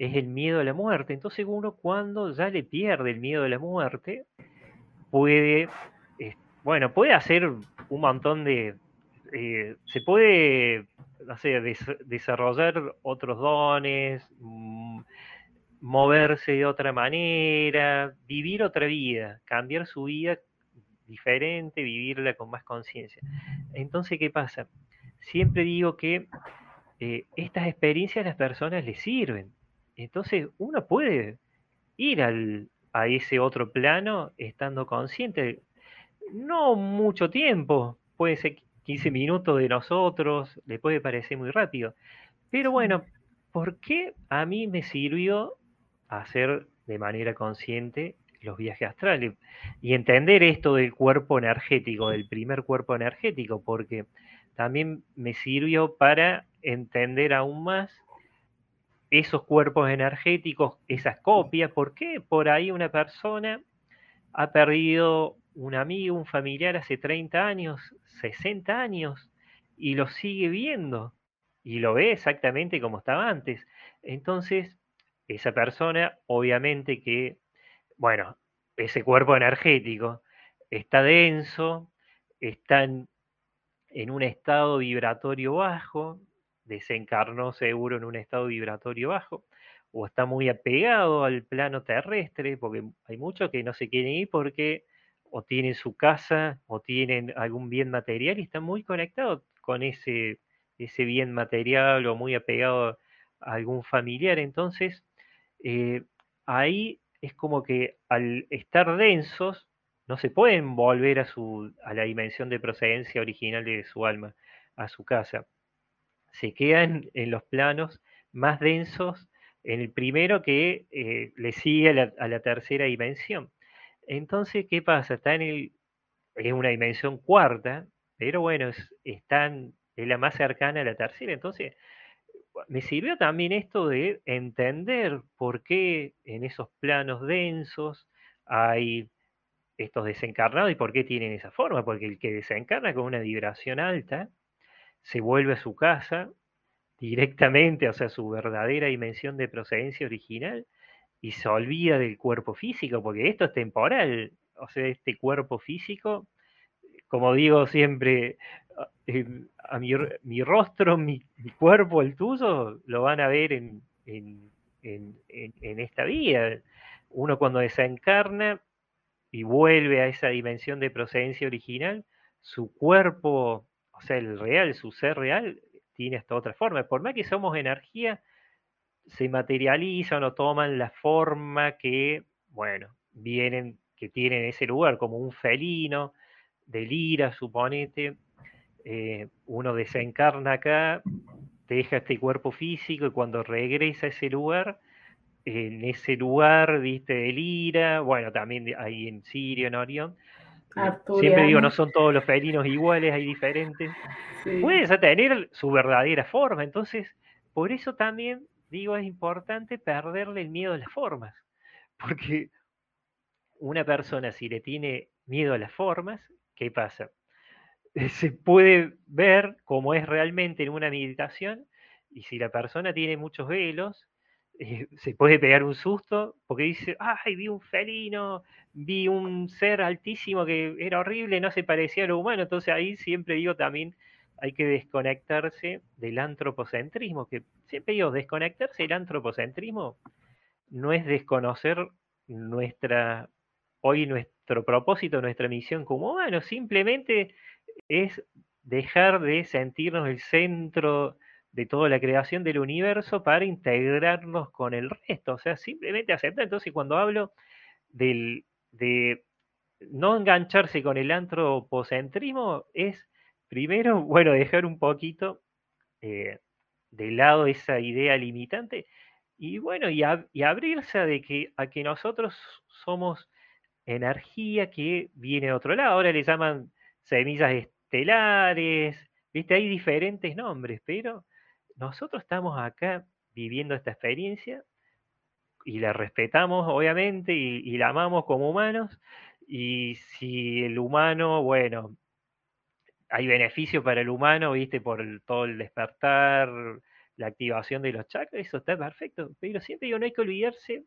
es el miedo a la muerte. Entonces uno cuando ya le pierde el miedo a la muerte, puede, eh, bueno, puede hacer un montón de, eh, se puede, no sé, desarrollar otros dones, mm, moverse de otra manera, vivir otra vida, cambiar su vida diferente, vivirla con más conciencia. Entonces, ¿qué pasa? Siempre digo que eh, estas experiencias a las personas les sirven. Entonces, uno puede ir al, a ese otro plano estando consciente. No mucho tiempo, puede ser 15 minutos de nosotros, le puede parecer muy rápido. Pero bueno, ¿por qué a mí me sirvió hacer de manera consciente los viajes astrales y entender esto del cuerpo energético, del primer cuerpo energético, porque también me sirvió para entender aún más esos cuerpos energéticos, esas copias, ¿por qué? Por ahí una persona ha perdido un amigo, un familiar hace 30 años, 60 años, y lo sigue viendo, y lo ve exactamente como estaba antes. Entonces, esa persona, obviamente que, bueno, ese cuerpo energético está denso, está en, en un estado vibratorio bajo, desencarnó seguro en un estado vibratorio bajo, o está muy apegado al plano terrestre, porque hay muchos que no se quieren ir porque o tienen su casa o tienen algún bien material y están muy conectados con ese, ese bien material o muy apegado a algún familiar. Entonces, eh, ahí es como que al estar densos, no se pueden volver a, su, a la dimensión de procedencia original de su alma, a su casa se quedan en los planos más densos, en el primero que eh, le sigue a la, tercera dimensión. Entonces, ¿qué pasa? Está en el, es una dimensión cuarta, pero bueno, es, están, es la más cercana a la tercera. Entonces, me sirvió también esto de entender por qué en esos planos densos hay estos desencarnados y por qué tienen esa forma, porque el que desencarna con una vibración alta, se vuelve a su casa directamente, o sea, su verdadera dimensión de procedencia original, y se olvida del cuerpo físico, porque esto es temporal, o sea, este cuerpo físico, como digo siempre, mi rostro, mi, cuerpo, el tuyo, lo van a ver en, en, en esta vida. Uno cuando desencarna y vuelve a esa dimensión de procedencia original, su cuerpo o sea, el real, su ser real, tiene esta otra forma. Por más que somos energía, se materializan o toman la forma que, bueno, vienen, que tienen ese lugar, como un felino, de lira, suponete. Eh, uno desencarna acá, deja este cuerpo físico y cuando regresa a ese lugar, en ese lugar, viste, de Lira, bueno, también ahí en Sirio, en Orión. Siempre digo, no son todos los felinos iguales, hay diferentes. Puedes tener su verdadera forma, entonces, por eso también digo, es importante perderle el miedo a las formas, *laughs* porque una persona si le tiene miedo a las formas, ¿qué pasa? *laughs* Se puede ver cómo es realmente en una meditación y si la persona tiene muchos velos, eh, se puede pegar un susto porque dice, ay, vi un felino, vi un ser altísimo que era horrible, no se parecía a lo humano. Entonces ahí siempre digo también hay que desconectarse del antropocentrismo, que siempre digo, desconectarse del antropocentrismo no es desconocer nuestra, hoy nuestro propósito, nuestra misión como humanos, simplemente es dejar de sentirnos el centro de toda la creación del universo para integrarnos con el resto, o sea, simplemente aceptar. Entonces, cuando hablo del, de no engancharse con el antropocentrismo, es primero, *laughs* bueno, dejar un poquito eh, de lado esa idea limitante y bueno, y, abrirse a, de que, a que nosotros somos energía que viene de otro lado. Ahora le llaman semillas estelares, viste, hay diferentes nombres, pero nosotros estamos acá viviendo esta experiencia y la respetamos, obviamente, y, la amamos como humanos. Y si el humano, bueno, hay beneficio para el humano, viste, por todo el despertar, la activación de los chakras, eso está perfecto. Pero siempre digo, no hay que olvidarse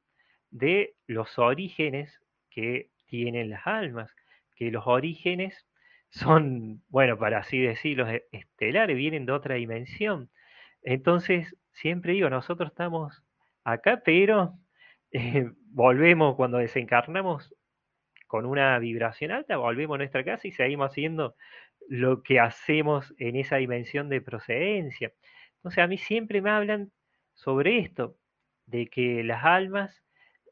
de los orígenes que tienen las almas, que los orígenes son, bueno, para así decirlo, e, estelares, vienen de otra dimensión. Entonces, siempre digo, nosotros estamos acá, pero *laughs* eh, volvemos cuando desencarnamos con una vibración alta, volvemos a nuestra casa y seguimos haciendo lo que hacemos en esa dimensión de procedencia. Entonces a mí siempre me hablan sobre esto, de que las almas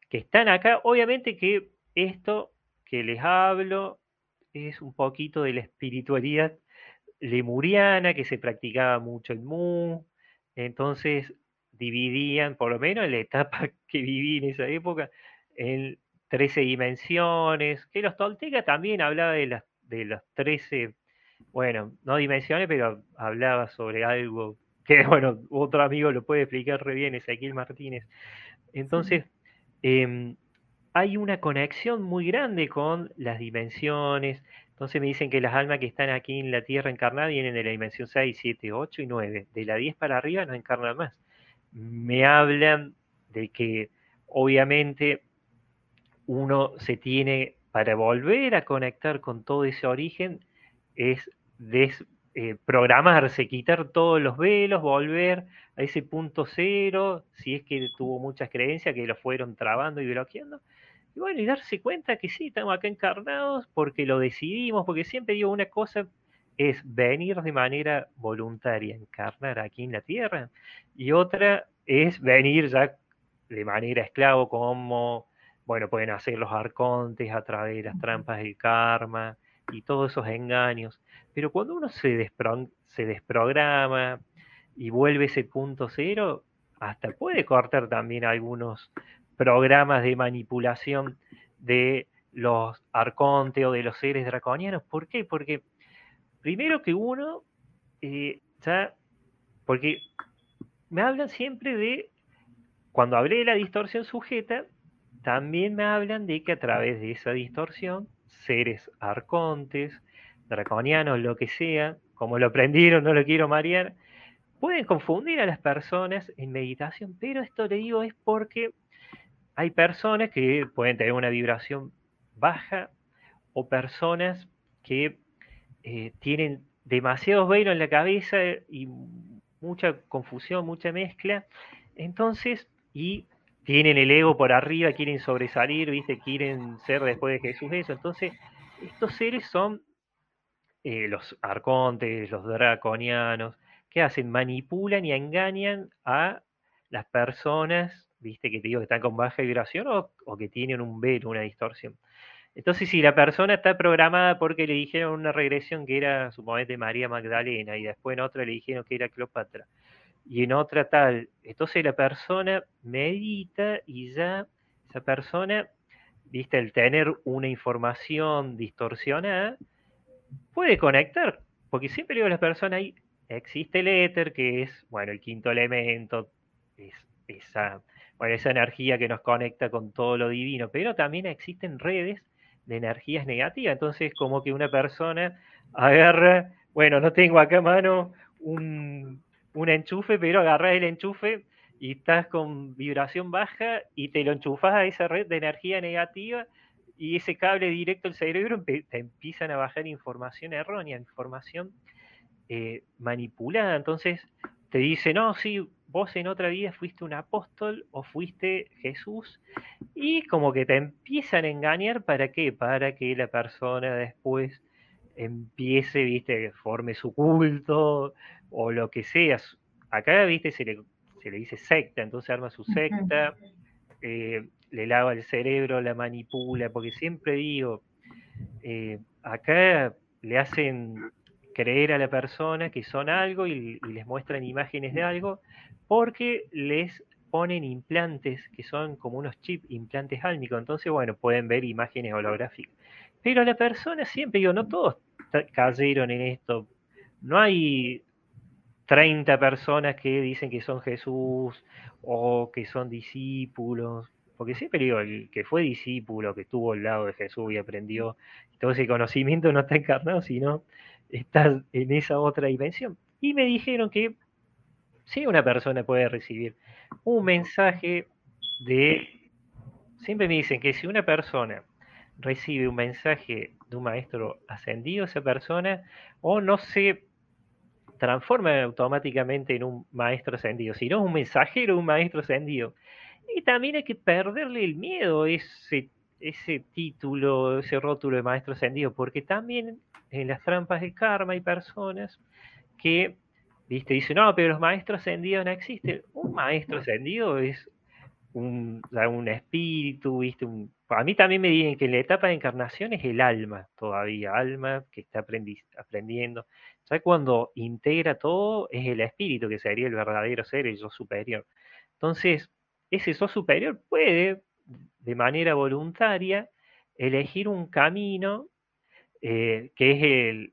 que están acá, obviamente que esto que les hablo es un poquito de la espiritualidad lemuriana que se practicaba mucho en Mu, entonces dividían, por lo menos en la etapa *laughs* que viví en esa época, en 13 dimensiones, que los toltecas también hablaba de las de las 13, bueno, no dimensiones, pero hablaba sobre algo que, *laughs* bueno, otro amigo lo puede explicar re bien, Ezequiel Martínez. Entonces, em, hay una conexión muy grande con las dimensiones. Entonces me dicen que las almas que están aquí en la Tierra encarnadas vienen de la dimensión 6, 7, 8 y 9. De la 10 para arriba no encarnan más. Me hablan de que obviamente uno se tiene, para volver a conectar con todo ese origen, es desprogramarse, eh, quitar todos los velos, volver a ese punto cero, si es que tuvo muchas creencias que lo fueron trabando y bloqueando, y bueno, y darse cuenta que sí, estamos acá encarnados porque lo decidimos, porque siempre digo una cosa es venir de manera voluntaria, encarnar aquí en la tierra, y otra es venir ya de manera esclavo, como, bueno, pueden hacer los arcontes a través de las trampas del karma y todos esos engaños. Pero cuando uno se, se desprograma y vuelve ese punto cero, hasta puede cortar también algunos programas de manipulación de los arcontes o de los seres draconianos. ¿Por qué? Porque primero que uno eh, ya, porque me hablan siempre de, cuando hablé de la distorsión sujeta, también me hablan de que a través de esa distorsión, seres arcontes, draconianos, lo que sea, como lo aprendieron, no lo quiero marear, pueden confundir a las personas en meditación, pero esto le digo es porque hay personas que pueden tener una vibración baja o personas que eh, tienen demasiados velos en la cabeza y mucha confusión, mucha mezcla. Entonces, y tienen el ego por arriba, quieren sobresalir, ¿viste? Quieren ser después de Jesús eso. Entonces, estos seres son eh, los arcontes, los draconianos, que hacen? Manipulan y engañan a las personas viste que te digo que están con baja vibración o, que tienen un velo, una distorsión. Entonces, si la persona está programada porque le dijeron una regresión que era, suponete, María Magdalena, y después en otra le dijeron que era Cleopatra, y en otra tal. Entonces la persona medita y ya esa persona, viste, el tener una información distorsionada, puede conectar, porque siempre digo a las personas existe el éter, que es, bueno, el quinto elemento, es esa, bueno, esa energía que nos conecta con todo lo divino, pero también existen redes de energías negativas, entonces como que una persona agarra, bueno, no tengo acá a mano un, enchufe, pero agarras el enchufe y estás con vibración baja y te lo enchufas a esa red de energía negativa y ese cable directo al cerebro te empiezan a bajar información errónea, información eh, manipulada. Entonces te dice, no, sí, vos en otra vida fuiste un apóstol o fuiste Jesús y como que te empiezan a engañar para qué, para que la persona después empiece, viste, forme su culto o lo que sea. Acá, viste, se le, se le dice secta, entonces arma su secta, eh, le lava el cerebro, la manipula, porque siempre digo, eh, acá le hacen creer a la persona que son algo y, les muestran imágenes de algo, porque les ponen implantes que son como unos chips, implantes álmicos, entonces, bueno, pueden ver imágenes holográficas. Pero la persona siempre, digo, no todos cayeron en esto. No hay 30 personas que dicen que son Jesús o que son discípulos. Porque siempre digo, el que fue discípulo, que estuvo al lado de Jesús y aprendió, todo ese conocimiento no está encarnado, sino está en esa otra dimensión. Y me dijeron que si una persona puede recibir un mensaje de... Siempre me dicen que si una persona recibe un mensaje de un maestro ascendido, esa persona, o no se transforma automáticamente en un maestro ascendido, sino un mensajero, un maestro ascendido. Y también hay que perderle el miedo, ese, ese título, ese rótulo de maestro ascendido, porque también en las trampas de karma hay personas que, viste, dicen, no, pero los maestros ascendidos no existen. Un maestro ascendido es un, un espíritu, viste, un, a mí también me dicen que en la etapa de encarnación es el alma todavía, alma que está aprendiendo. Ya cuando integra todo es el espíritu, que sería el verdadero ser, el yo superior. Entonces, ese yo superior puede, de manera voluntaria, elegir un camino eh, que es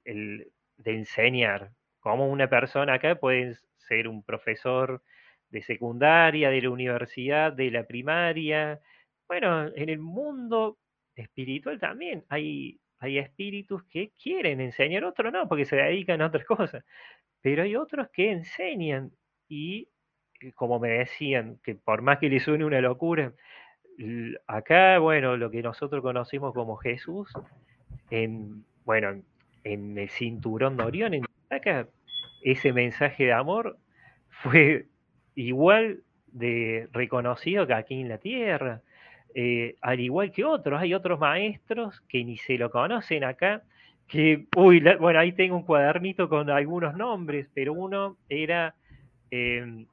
el, de enseñar. Como una persona acá puede ser un profesor de secundaria, de la universidad, de la primaria, bueno, en el mundo espiritual también hay, hay espíritus que quieren enseñar, otros no, porque se dedican a otras cosas, pero hay otros que enseñan y, eh, como me decían, que por más que les suene una locura, acá, bueno, lo que nosotros conocimos como Jesús, en, bueno, en el cinturón de Orión, en acá, ese mensaje de amor fue igual de reconocido que aquí en la tierra. Eh, al igual que otros, hay otros maestros que ni se lo conocen acá, que, uy, bueno, ahí tengo un cuadernito con algunos nombres, pero uno era, eh,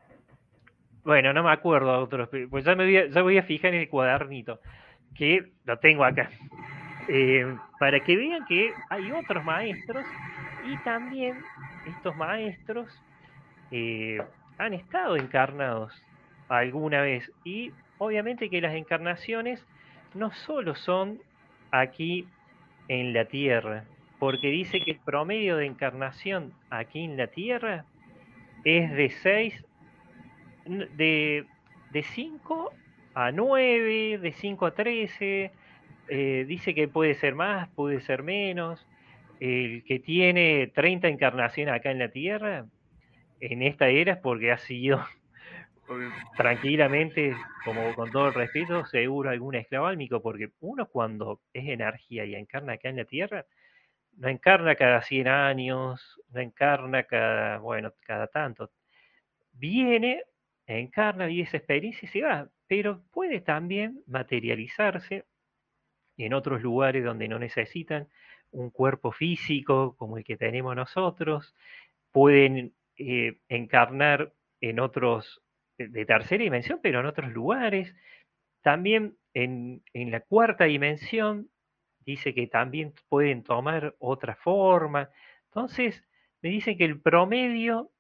bueno, no me acuerdo otros, pues ya me voy a, ya voy a fijar en el cuadernito, que lo tengo acá, eh, para que vean que hay otros maestros y también estos maestros eh, han estado encarnados alguna vez. Y obviamente que las encarnaciones no solo son aquí en la Tierra, porque dice que el promedio de encarnación aquí en la Tierra es de 6, de, de 5 a 9, de 5 a 13, eh, dice que puede ser más, puede ser menos. El que tiene 30 encarnaciones acá en la Tierra, en esta era es porque ha sido tranquilamente, como con todo el respeto, seguro algún esclavo álmico, porque uno cuando es energía y encarna acá en la Tierra, no encarna cada 100 años, no encarna cada, bueno, cada tanto. Viene, encarna, vive esa experiencia y se va, pero puede también materializarse en otros lugares donde no necesitan un cuerpo físico como el que tenemos nosotros, pueden eh, encarnar en otros de tercera dimensión, pero en otros lugares. También en, la cuarta dimensión dice que también pueden tomar otra forma. Entonces, me dicen que el promedio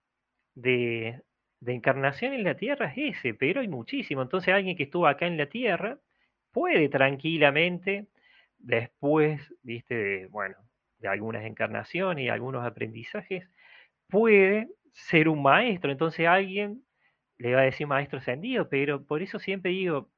de, de encarnación en la Tierra es ese, pero hay muchísimo. Entonces alguien que estuvo acá en la Tierra puede tranquilamente, después, viste, de, bueno, de algunas encarnaciones y algunos aprendizajes, puede ser un maestro. Entonces alguien le va a decir maestro ascendido, pero por eso siempre digo,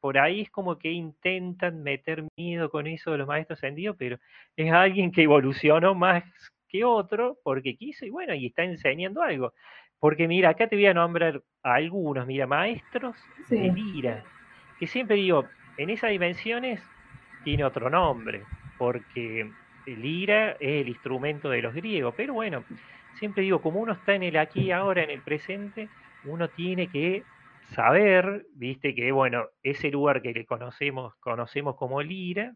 por ahí es como que intentan meter miedo con eso de los maestros ascendidos, pero es alguien que evolucionó más que otro porque quiso y bueno, y está enseñando algo. Porque mira, acá te voy a nombrar a algunos, mira, maestros de lira, que siempre digo, en esas dimensiones tiene otro nombre, porque lira es el instrumento de los griegos, pero bueno, siempre digo, como uno está en el aquí ahora, en el presente, uno tiene que saber, viste, que bueno, ese lugar que le conocemos, conocemos como Lira,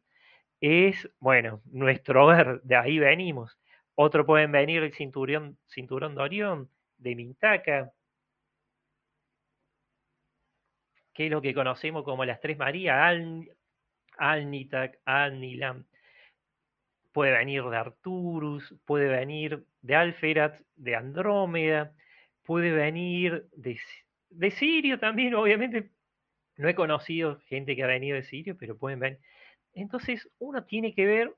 es, bueno, nuestro hogar, de ahí venimos. Otro pueden venir el cinturón, cinturón de Orión, de Mintaca, que es lo que conocemos como las tres Marías, Al, Alnitak, Alnilam. Puede venir de Arturus, puede venir de Alferat, de Andrómeda, puede venir de, de Sirio también, obviamente. No he conocido gente que ha venido de Sirio, pero pueden ver. Entonces, uno tiene que ver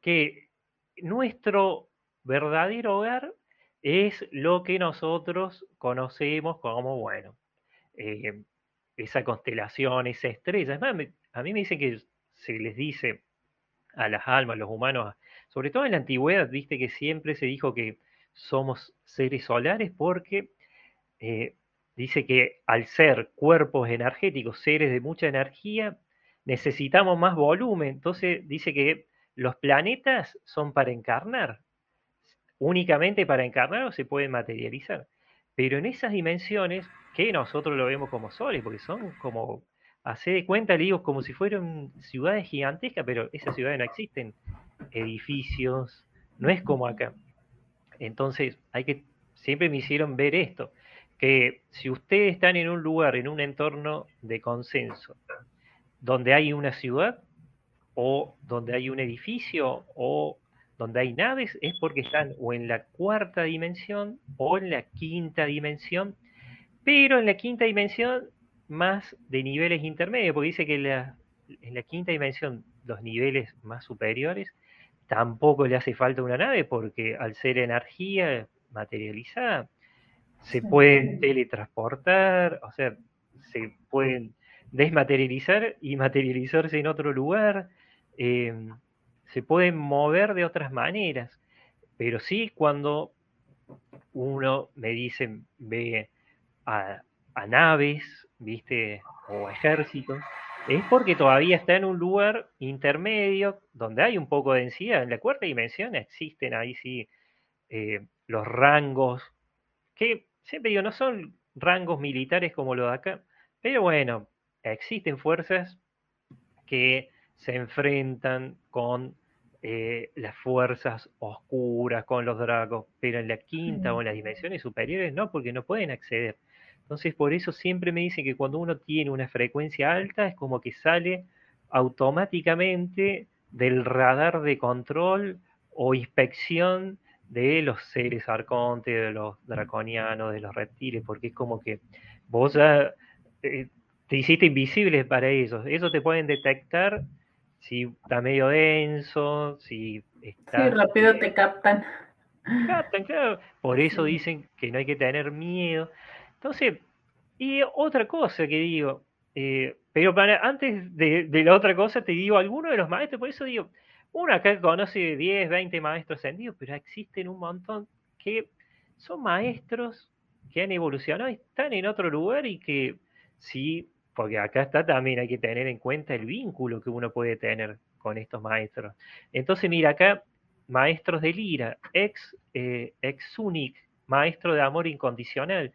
que nuestro verdadero hogar es lo que nosotros conocemos como, bueno, eh, esa constelación, esa estrella. Es más, a mí me dicen que se les dice a las almas, a los humanos, sobre todo en la antigüedad, viste que siempre se dijo que somos seres solares porque eh, dice que al ser cuerpos energéticos, seres de mucha energía, necesitamos más volumen. Entonces dice que los planetas son para encarnar, únicamente para encarnar o se pueden materializar. Pero en esas dimensiones, que nosotros lo vemos como soles, porque son como, hace de cuenta, le digo, como si fueran ciudades gigantescas, pero esas ciudades no existen, edificios, no es como acá. Entonces, hay que, siempre me hicieron ver esto, que si ustedes están en un lugar, en un entorno de consenso, donde hay una ciudad, o donde hay un edificio, o donde hay naves, es porque están o en la cuarta dimensión o en la quinta dimensión, pero en la quinta dimensión más de niveles intermedios, porque dice que en la quinta dimensión, los niveles más superiores, tampoco le hace falta una nave, porque al ser energía materializada, se pueden teletransportar, o sea, se pueden desmaterializar y materializarse en otro lugar. Em, se pueden mover de otras maneras, pero sí cuando uno me dice, ve a, naves, viste, o ejércitos, es porque todavía está en un lugar intermedio donde hay un poco de densidad. En la cuarta dimensión existen ahí sí eh, los rangos, que siempre digo, no son rangos militares como los de acá, pero bueno, existen fuerzas que se enfrentan con eh, las fuerzas oscuras, con los dragos, pero en la quinta o en las dimensiones superiores no, porque no pueden acceder. Entonces, por eso siempre me dicen que cuando uno tiene una frecuencia alta es como que sale automáticamente del radar de control o inspección de los seres arcontes, de los draconianos, de los reptiles, porque es como que vos ya eh, te hiciste invisible para ellos. Ellos te pueden detectar si está medio denso, si está... Sí, rápido te captan. Captan, claro. Por eso dicen que no hay que tener miedo. Entonces, y otra cosa que digo, eh, pero para, antes de, la otra cosa te digo, algunos de los maestros, por eso digo, uno acá conoce 10, 20 maestros ascendidos, pero existen un montón que son maestros que han evolucionado están en otro lugar y que si porque acá está también, hay que tener en cuenta el vínculo que uno puede tener con estos maestros. Entonces, mira, acá, maestros de Lira, ex, eh, ex Unic, maestro de amor incondicional,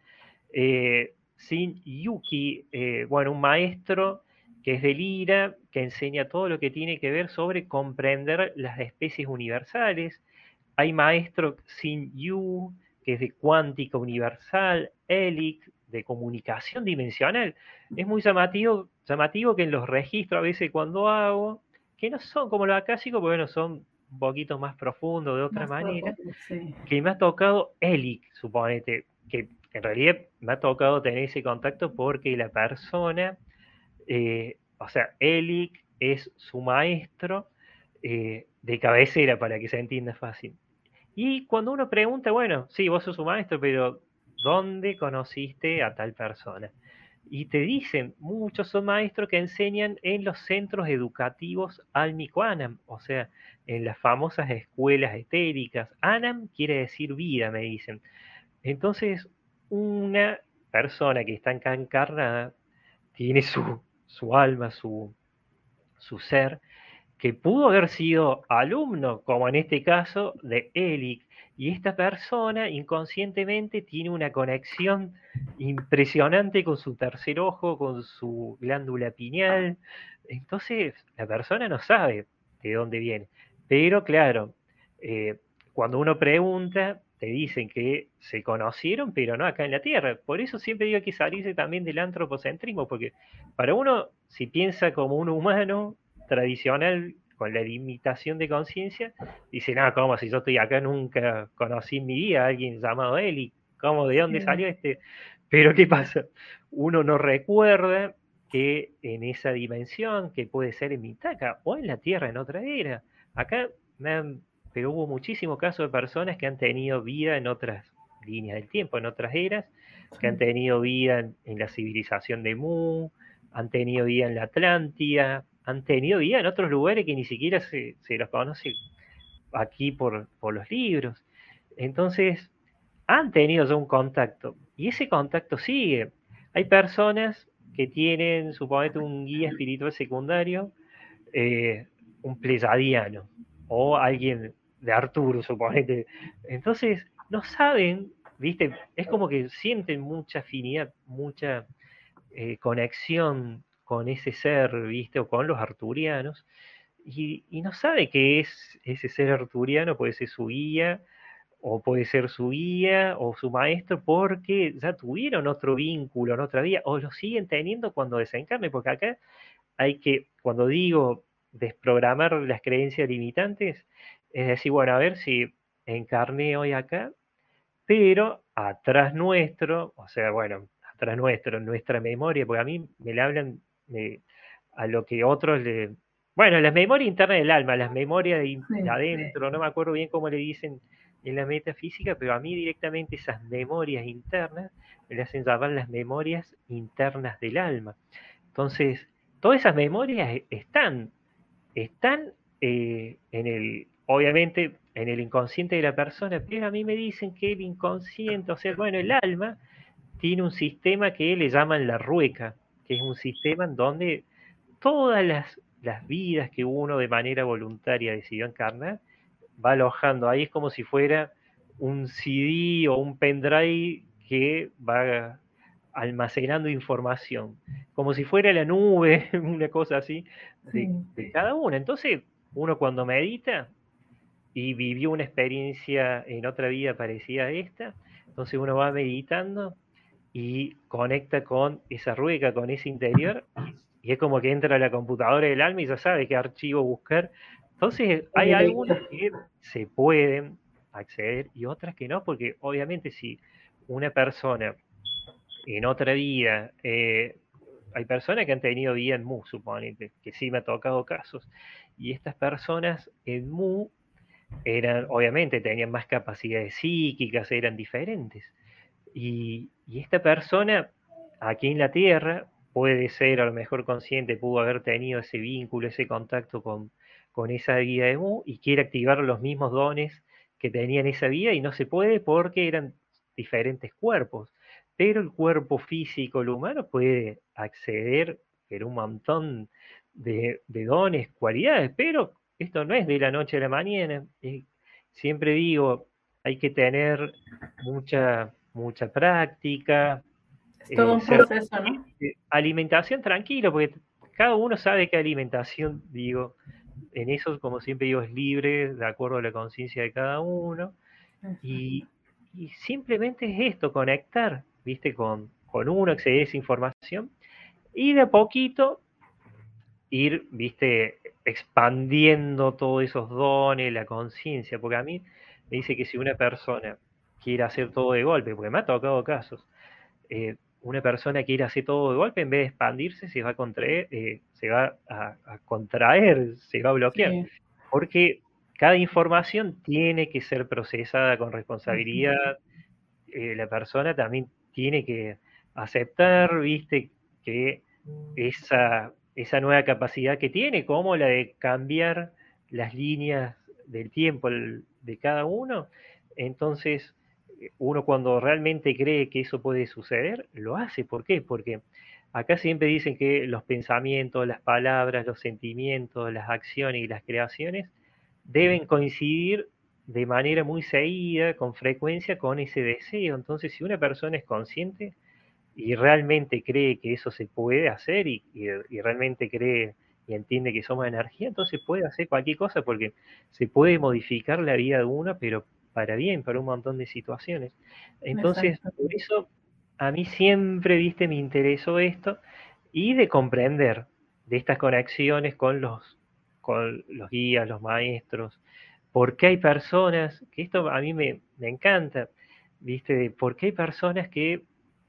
eh, Sin Yuki, eh, bueno, un maestro que es de Lira, que enseña todo lo que tiene que ver sobre comprender las especies universales. Hay maestro Sin Yu, que es de cuántica universal, Elic, de comunicación dimensional. Es muy llamativo, llamativo que en los registros a veces cuando hago, que no son como los acásicos, porque bueno, son un poquito más profundos de otra manera, que me ha tocado Elic, suponete, que en realidad me ha tocado tener ese contacto porque la persona, eh, o sea, Elic es su maestro eh, de cabecera, para que se entienda fácil. Y cuando uno pregunta, bueno, sí, vos sos su maestro, pero ¿dónde conociste a tal persona? Y te dicen, muchos son maestros que enseñan en los centros educativos Almico Anam, o sea, en las famosas escuelas etéricas. Anam quiere decir vida, me dicen. Entonces, una persona que está encarnada tiene su, su alma, su, su ser, que pudo haber sido alumno, como en este caso, de Elic, y esta persona inconscientemente tiene una conexión impresionante con su tercer ojo, con su glándula pineal. Entonces, la persona no sabe de dónde viene. Pero claro, eh, cuando uno pregunta, te dicen que se conocieron, pero no acá en la Tierra. Por eso siempre digo que salirse también del antropocentrismo, porque para uno, si piensa como un humano tradicional con la limitación de conciencia, dice, no, ¿cómo si yo estoy acá nunca conocí en mi vida a alguien llamado Eli? ¿Cómo, de dónde salió este? Pero ¿qué pasa? Uno no recuerda que en esa dimensión, que puede ser en Mitaca o en la Tierra en otra era, acá pero hubo muchísimos casos de personas que han tenido vida en otras líneas del tiempo, en otras eras, que han tenido vida en, la civilización de Mu, han tenido vida en la Atlántida, han tenido vida en otros lugares que ni siquiera se, los conoce aquí por, los libros. Entonces, han tenido ya un contacto y ese contacto sigue. Hay personas que tienen, suponete, un guía espiritual secundario, eh, un plesadiano o alguien de Arturo, suponete. Entonces, no saben, ¿viste? Es como que sienten mucha afinidad, mucha eh, conexión con ese ser, ¿viste? O con los arturianos, y, no sabe qué es ese ser arturiano, puede ser su guía, o puede ser su guía o su maestro, porque ya tuvieron otro vínculo en otra vida, o lo siguen teniendo cuando desencarne, porque acá hay que, cuando digo desprogramar las creencias limitantes, es decir, bueno, a ver si encarné hoy acá, pero atrás nuestro, o sea, bueno, atrás nuestro, nuestra memoria, porque a mí me la hablan a lo que otros le... Bueno, las memorias internas del alma, las memorias de, adentro, no me acuerdo bien cómo le dicen en la metafísica, pero a mí directamente esas memorias internas me las hacen llamar las memorias internas del alma. Entonces, todas esas memorias están, están eh, en el, obviamente, en el inconsciente de la persona, pero a mí me dicen que el inconsciente, o sea, bueno, el alma tiene un sistema que le llaman la rueca, que es un sistema en donde todas las, vidas que uno de manera voluntaria decidió encarnar, va alojando ahí, es como si fuera un CD o un pendrive que va almacenando información, como si fuera la nube, *laughs* una cosa así, de, de, cada una. Entonces, uno cuando medita y vivió una experiencia en otra vida parecida a esta, entonces uno va meditando y conecta con esa rueca, con ese interior, y es como que entra a la computadora del alma y ya sabe qué archivo buscar. Entonces hay algunas que se pueden acceder y otras que no, porque obviamente si una persona en otra vida, eh, hay personas que han tenido vida en Mu, suponete, que sí me ha tocado casos, y estas personas en Mu eran, obviamente, tenían más capacidades psíquicas, eran diferentes. Y, esta persona aquí en la Tierra puede ser a lo mejor consciente, pudo haber tenido ese vínculo, ese contacto con, con esa vida de Mu y quiere activar los mismos dones que tenía en esa vida y no se puede porque eran diferentes cuerpos. Pero el cuerpo físico, el humano, puede acceder a un montón de, de, dones, cualidades, pero esto no es de la noche a la mañana. siempre digo, hay que tener mucha mucha práctica. Es todo un eh, proceso, ¿no? Eh, alimentación tranquilo, porque cada uno sabe que alimentación, digo, en eso, como siempre digo, es libre, de acuerdo a la conciencia de cada uno. Y, simplemente es esto, conectar, ¿viste? Con, con uno, acceder a esa información y de a poquito ir, ¿viste? Expandiendo todos esos dones, la conciencia, porque a mí me dice que si una persona quiere hacer todo de golpe, porque me ha tocado casos. Eh, una persona quiere hacer todo de golpe, en vez de expandirse, se va a contraer, eh, se va a, contraer, se va a bloquear. Porque cada información tiene que ser procesada con responsabilidad. Eh, la persona también tiene que aceptar, viste, que esa, esa nueva capacidad que tiene, como la de cambiar las líneas del tiempo de cada uno, entonces uno cuando realmente cree que eso puede suceder, lo hace. ¿Por qué? Porque acá siempre dicen que los pensamientos, las palabras, los sentimientos, las acciones y las creaciones deben coincidir de manera muy seguida, con frecuencia, con ese deseo. Entonces, si una persona es consciente y realmente cree que eso se puede hacer y, realmente cree y entiende que somos energía, entonces puede hacer cualquier cosa porque se puede modificar la vida de uno, pero para bien, para un montón de situaciones. Entonces, por eso a mí siempre, viste, me interesó esto y de comprender de estas conexiones con los, con los guías, los maestros, porque hay personas, que esto a mí me, encanta, viste, de por qué hay personas que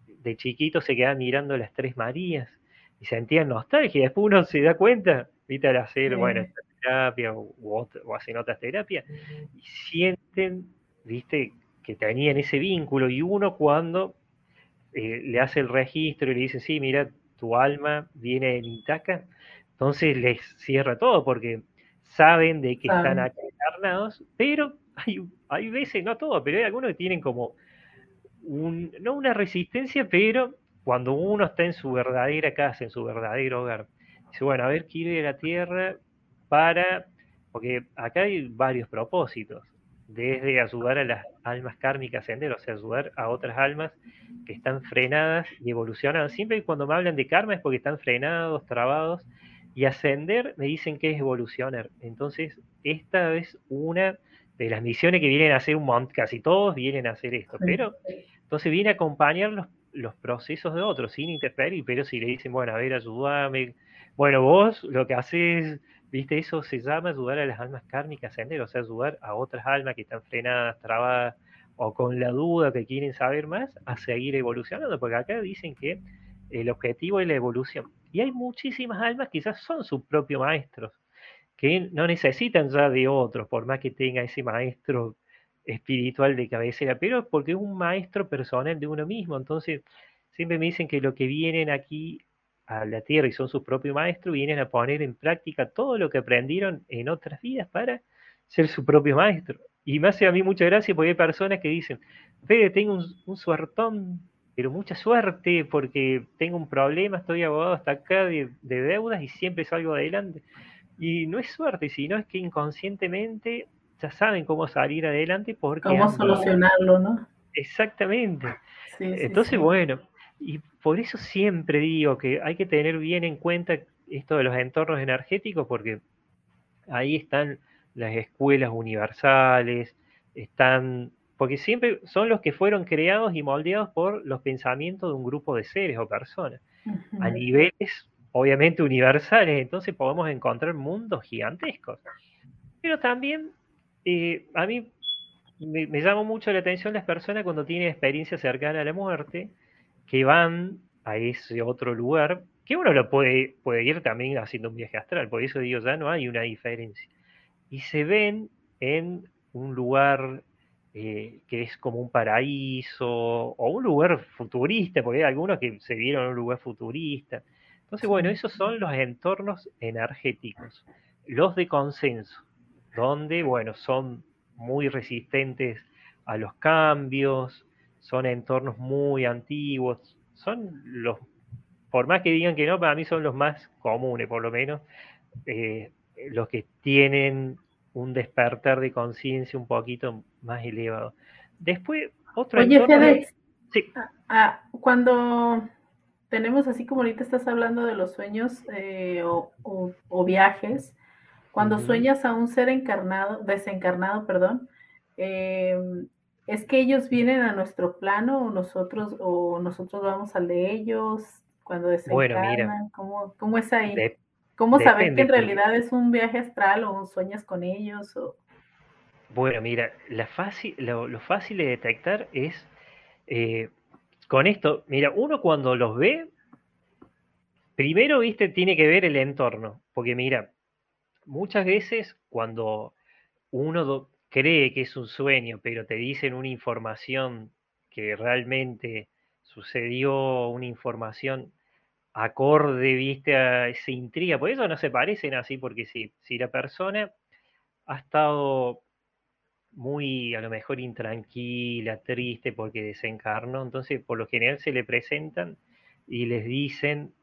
de chiquitos se quedan mirando las tres Marías y sentían nostalgia, y después uno se da cuenta, viste, al hacer, bueno, terapia o, o hacen otras terapias, y sienten viste, que tenían ese vínculo y uno cuando eh, le hace el registro y le dice, sí, mira, tu alma viene en Itaca, entonces les cierra todo porque saben de que están acá encarnados, pero hay, hay veces, no todo, pero hay algunos que tienen como un, no una resistencia, pero cuando uno está en su verdadera casa, en su verdadero hogar, dice, bueno, a ver, quiero ir a la tierra para, porque acá hay varios propósitos desde ayudar a las almas kármicas a ascender, o sea, ayudar a otras almas que están frenadas y evolucionadas. Siempre cuando me hablan de karma es porque están frenados, trabados, y ascender me dicen que es evolucionar. Entonces, esta es una de las misiones que vienen a hacer un montón, casi todos vienen a hacer esto, pero entonces viene a acompañar los, los procesos de otros sin interferir, pero si le dicen, bueno, a ver, ayúdame, bueno, vos lo que haces ¿Viste? Eso se llama ayudar a las almas kármicas a ascender, o sea, ayudar a otras almas que están frenadas, trabadas o con la duda que quieren saber más a seguir evolucionando, porque acá dicen que el objetivo es la evolución. Y hay muchísimas almas que quizás son sus propios maestros, que no necesitan ya de otros, por más que tenga ese maestro espiritual de cabecera, pero porque es un maestro personal de uno mismo. Entonces, siempre me dicen que lo que vienen aquí a la tierra y son sus propios maestros, vienen a poner en práctica todo lo que aprendieron en otras vidas para ser su propio maestro. Y me hace a mí mucha gracia porque hay personas que dicen, Fede, tengo un, suertón, pero mucha suerte porque tengo un problema, estoy abogado hasta acá de, deudas y siempre salgo adelante. Y no es suerte, sino es que inconscientemente ya saben cómo salir adelante porque... Cómo solucionarlo, ¿no? Exactamente. Entonces, bueno, y por eso siempre digo que hay que tener bien en cuenta esto de los entornos energéticos, porque ahí están las escuelas universales, están, porque siempre son los que fueron creados y moldeados por los pensamientos de un grupo de seres o personas, a niveles obviamente universales, entonces podemos encontrar mundos gigantescos. Pero también eh, a mí me, me llama mucho la atención las personas cuando tienen experiencia cercana a la muerte, que van a ese otro lugar, que uno lo puede, puede ir también haciendo un viaje astral, por eso digo, ya no hay una diferencia. Y se ven en un lugar eh, que es como un paraíso o un lugar futurista, porque hay algunos que se vieron en un lugar futurista. Entonces, bueno, esos son los entornos energéticos, los de consenso, donde, bueno, son muy resistentes a los cambios, son entornos muy antiguos, son los, por más que digan que no, para mí son los más comunes, por lo menos, eh, los que tienen un despertar de conciencia un poquito más elevado. Después, otro Oye, entorno... sí. cuando tenemos así como ahorita estás hablando de los sueños eh, o, viajes, cuando sueñas a un ser encarnado, desencarnado, perdón, eh, ¿Es que ellos vienen a nuestro plano o nosotros, o nosotros vamos al de ellos cuando desencarnan? Bueno, ¿Cómo, es ahí? ¿Cómo saber que en realidad es un viaje astral o sueñas con ellos? O... Bueno, mira, la fácil, lo, fácil de detectar es eh, con esto, mira, uno cuando los ve, primero, viste, tiene que ver el entorno, porque mira, muchas veces cuando uno cree que es un sueño, pero te dicen una información que realmente sucedió, una información acorde, viste, a esa intriga, por eso no se parecen así, porque si, si la persona ha estado muy a lo mejor intranquila, triste porque desencarnó, entonces por lo general se le presentan y les dicen,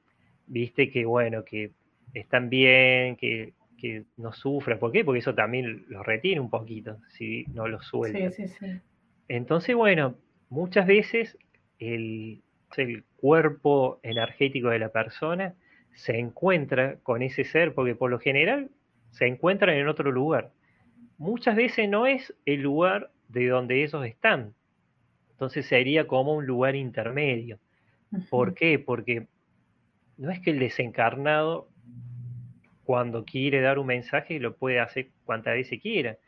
viste, que bueno, que están bien, que, que no sufran, ¿por qué? Porque eso también los retiene un poquito, si no los suelta. Sí, sí, sí. Entonces, bueno, muchas veces el, el cuerpo energético de la persona se encuentra con ese ser, porque por lo general se encuentran en otro lugar muchas veces no es el lugar de donde ellos están. Entonces sería como un lugar intermedio. ¿Por qué? Porque no es que el desencarnado, cuando quiere dar un mensaje, lo puede hacer cuantas veces quiera.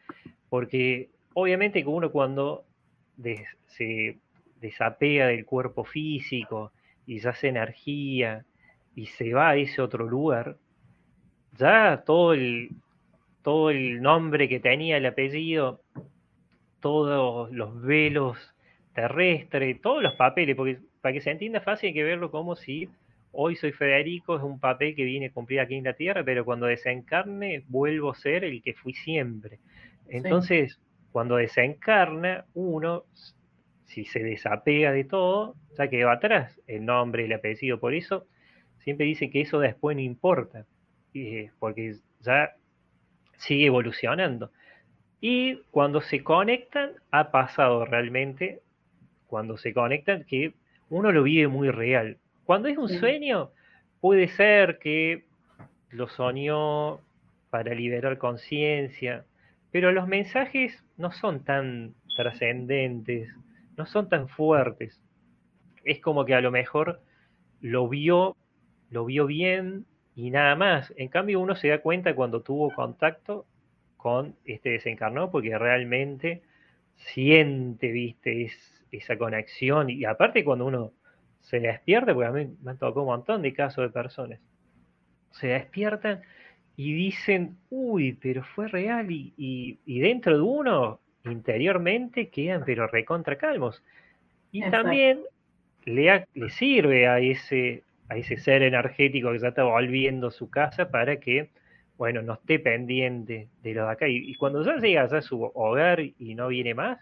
Porque obviamente que uno cuando se desapega del cuerpo físico y se hace energía y se va a ese otro lugar, ya todo el, todo el nombre que tenía, el apellido, todos los velos terrestres, todos los papeles, porque para que se entienda fácil hay que verlo como si hoy soy Federico, es un papel que viene a cumplir aquí en la Tierra, pero cuando desencarne vuelvo a ser el que fui siempre. Entonces, cuando desencarna, uno, si se desapega de todo, ya que va atrás el nombre, el apellido, por eso siempre dice que eso después no importa, eh, porque ya sigue evolucionando. Y cuando se conectan, ha pasado realmente, cuando se conectan, que uno lo vive muy real. Cuando es un sueño, puede ser que lo soñó para liberar conciencia, pero los mensajes no son tan trascendentes, no son tan fuertes. Es como que a lo mejor lo vio, lo vio bien, y nada más. En cambio, uno se da cuenta cuando tuvo contacto con este desencarnado porque realmente siente, viste, es, esa conexión. Y aparte cuando uno se despierta, porque a mí me han tocado un montón de casos de personas, se despiertan y dicen, uy, pero fue real. Y, dentro de uno, interiormente, quedan pero recontra calmos. Y también le, le sirve a ese, a ese ser energético que ya está volviendo a su casa para que, bueno, no esté pendiente de lo de acá. Y, cuando ya llega a su hogar y no viene más,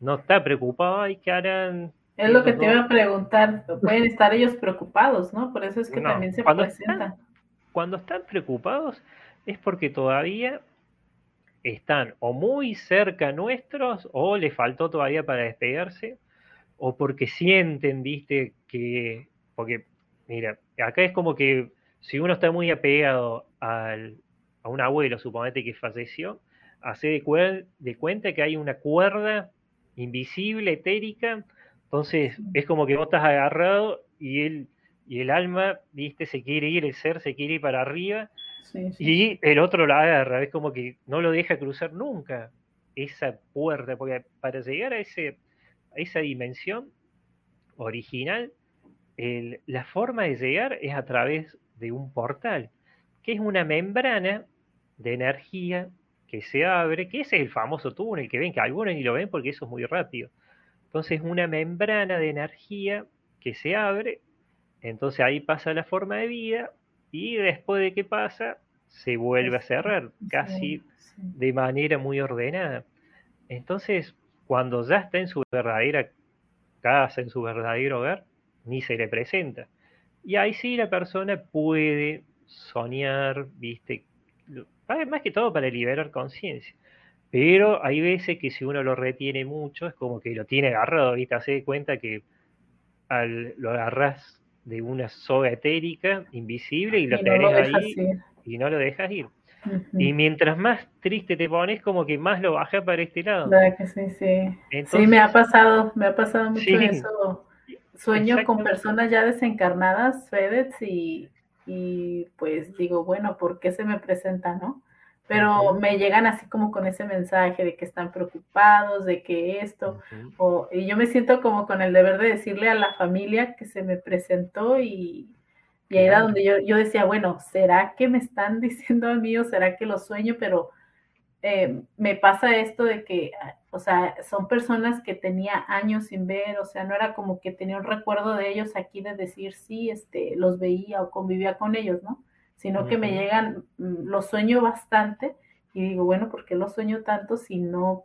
no está preocupado, ay, ¿qué harán? Es lo que te iba a preguntar, *laughs* pueden estar ellos preocupados, ¿no? Por eso es que también se cuando presentan. cuando están preocupados es porque todavía están o muy cerca nuestros o les faltó todavía para despegarse o porque sienten, viste, que, porque Mira, acá es como que si uno está muy apegado al, a un abuelo, suponete que falleció, hace de, de, cuenta que hay una cuerda invisible, etérica, entonces es como que vos estás agarrado y él y el alma, viste, se quiere ir, el ser se quiere ir para arriba y el otro la agarra, es como que no lo deja cruzar nunca esa puerta, porque para llegar a, ese, a esa dimensión original la forma de llegar es a través de un portal, que es una membrana de energía que se abre, que ese es el famoso túnel que ven, que algunos ni lo ven porque eso es muy rápido. Entonces, una membrana de energía que se abre, entonces ahí pasa la forma de vida y después de que pasa, se vuelve a cerrar, casi de manera muy ordenada. Entonces, cuando ya está en su verdadera casa, en su verdadero hogar, ni se le presenta. Y ahí sí la persona puede soñar, viste, más que todo para liberar conciencia. Pero hay veces que si uno lo retiene mucho, es como que lo tiene agarrado, viste, hace cuenta que al, lo agarras de una soga etérica invisible y lo tenés ahí y no lo dejas ir. Y mientras más triste te pones, como que más lo bajas para este lado. sí, sí. sí, me ha pasado, me ha pasado mucho eso Sueño con personas ya desencarnadas, Fedez, y, y pues digo, bueno, ¿por qué se me presenta, no? Pero me llegan así como con ese mensaje de que están preocupados, de que esto, o, y yo me siento como con el deber de decirle a la familia que se me presentó y, y ahí era donde yo, yo decía, bueno, ¿será que me están *laughs* diciendo a mí o será que lo sueño? Pero eh, me pasa esto de que, o sea, son personas que tenía años sin ver, o sea, no era como que tenía un recuerdo de ellos aquí de decir, sí, este, los veía o convivía con ellos, ¿no? Sino que me llegan, mm, los sueño bastante y digo, bueno, ¿por qué los sueño tanto si no,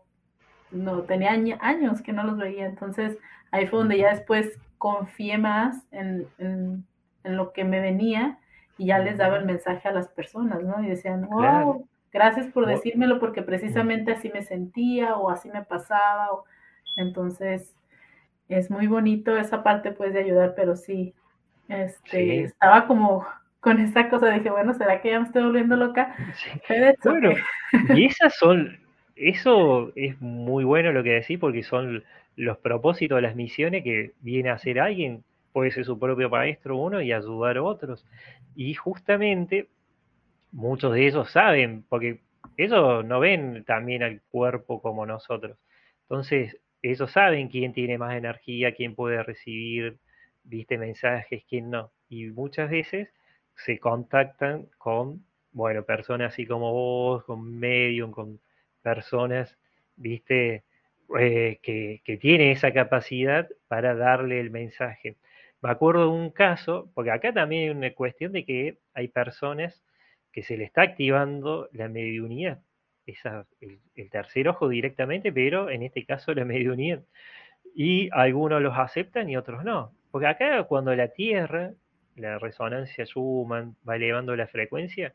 no tenía años que no los veía? Entonces ahí fue donde ya después confié más en, en, lo que me venía y ya les daba el mensaje a las personas, ¿no? Y decían, wow, gracias por decírmelo porque precisamente así me sentía o así me pasaba. Entonces es muy bonito esa parte pues de ayudar, pero sí, este, estaba como con esa cosa. Dije, bueno, ¿será que ya me estoy volviendo loca? Bueno, y *laughs* esas son, eso es muy bueno lo que decís, porque son los propósitos, las misiones que viene a hacer alguien, puede ser su propio maestro uno y ayudar a otros. Y justamente muchos de ellos saben, porque ellos no ven también al cuerpo como nosotros. Entonces, ellos saben quién tiene más energía, quién puede recibir, viste, mensajes, quién no. Y muchas veces se contactan con, bueno, personas así como vos, con medium, con personas, viste, eh, que, que tienen esa capacidad para darle el mensaje. Me acuerdo de un caso, porque acá también hay una cuestión de que hay personas que se le está activando la mediunidad, esa, el, el, tercer ojo directamente, pero en este caso la mediunidad. Y algunos los aceptan y otros no. Porque acá cuando la Tierra la resonancia Schumann va elevando la frecuencia,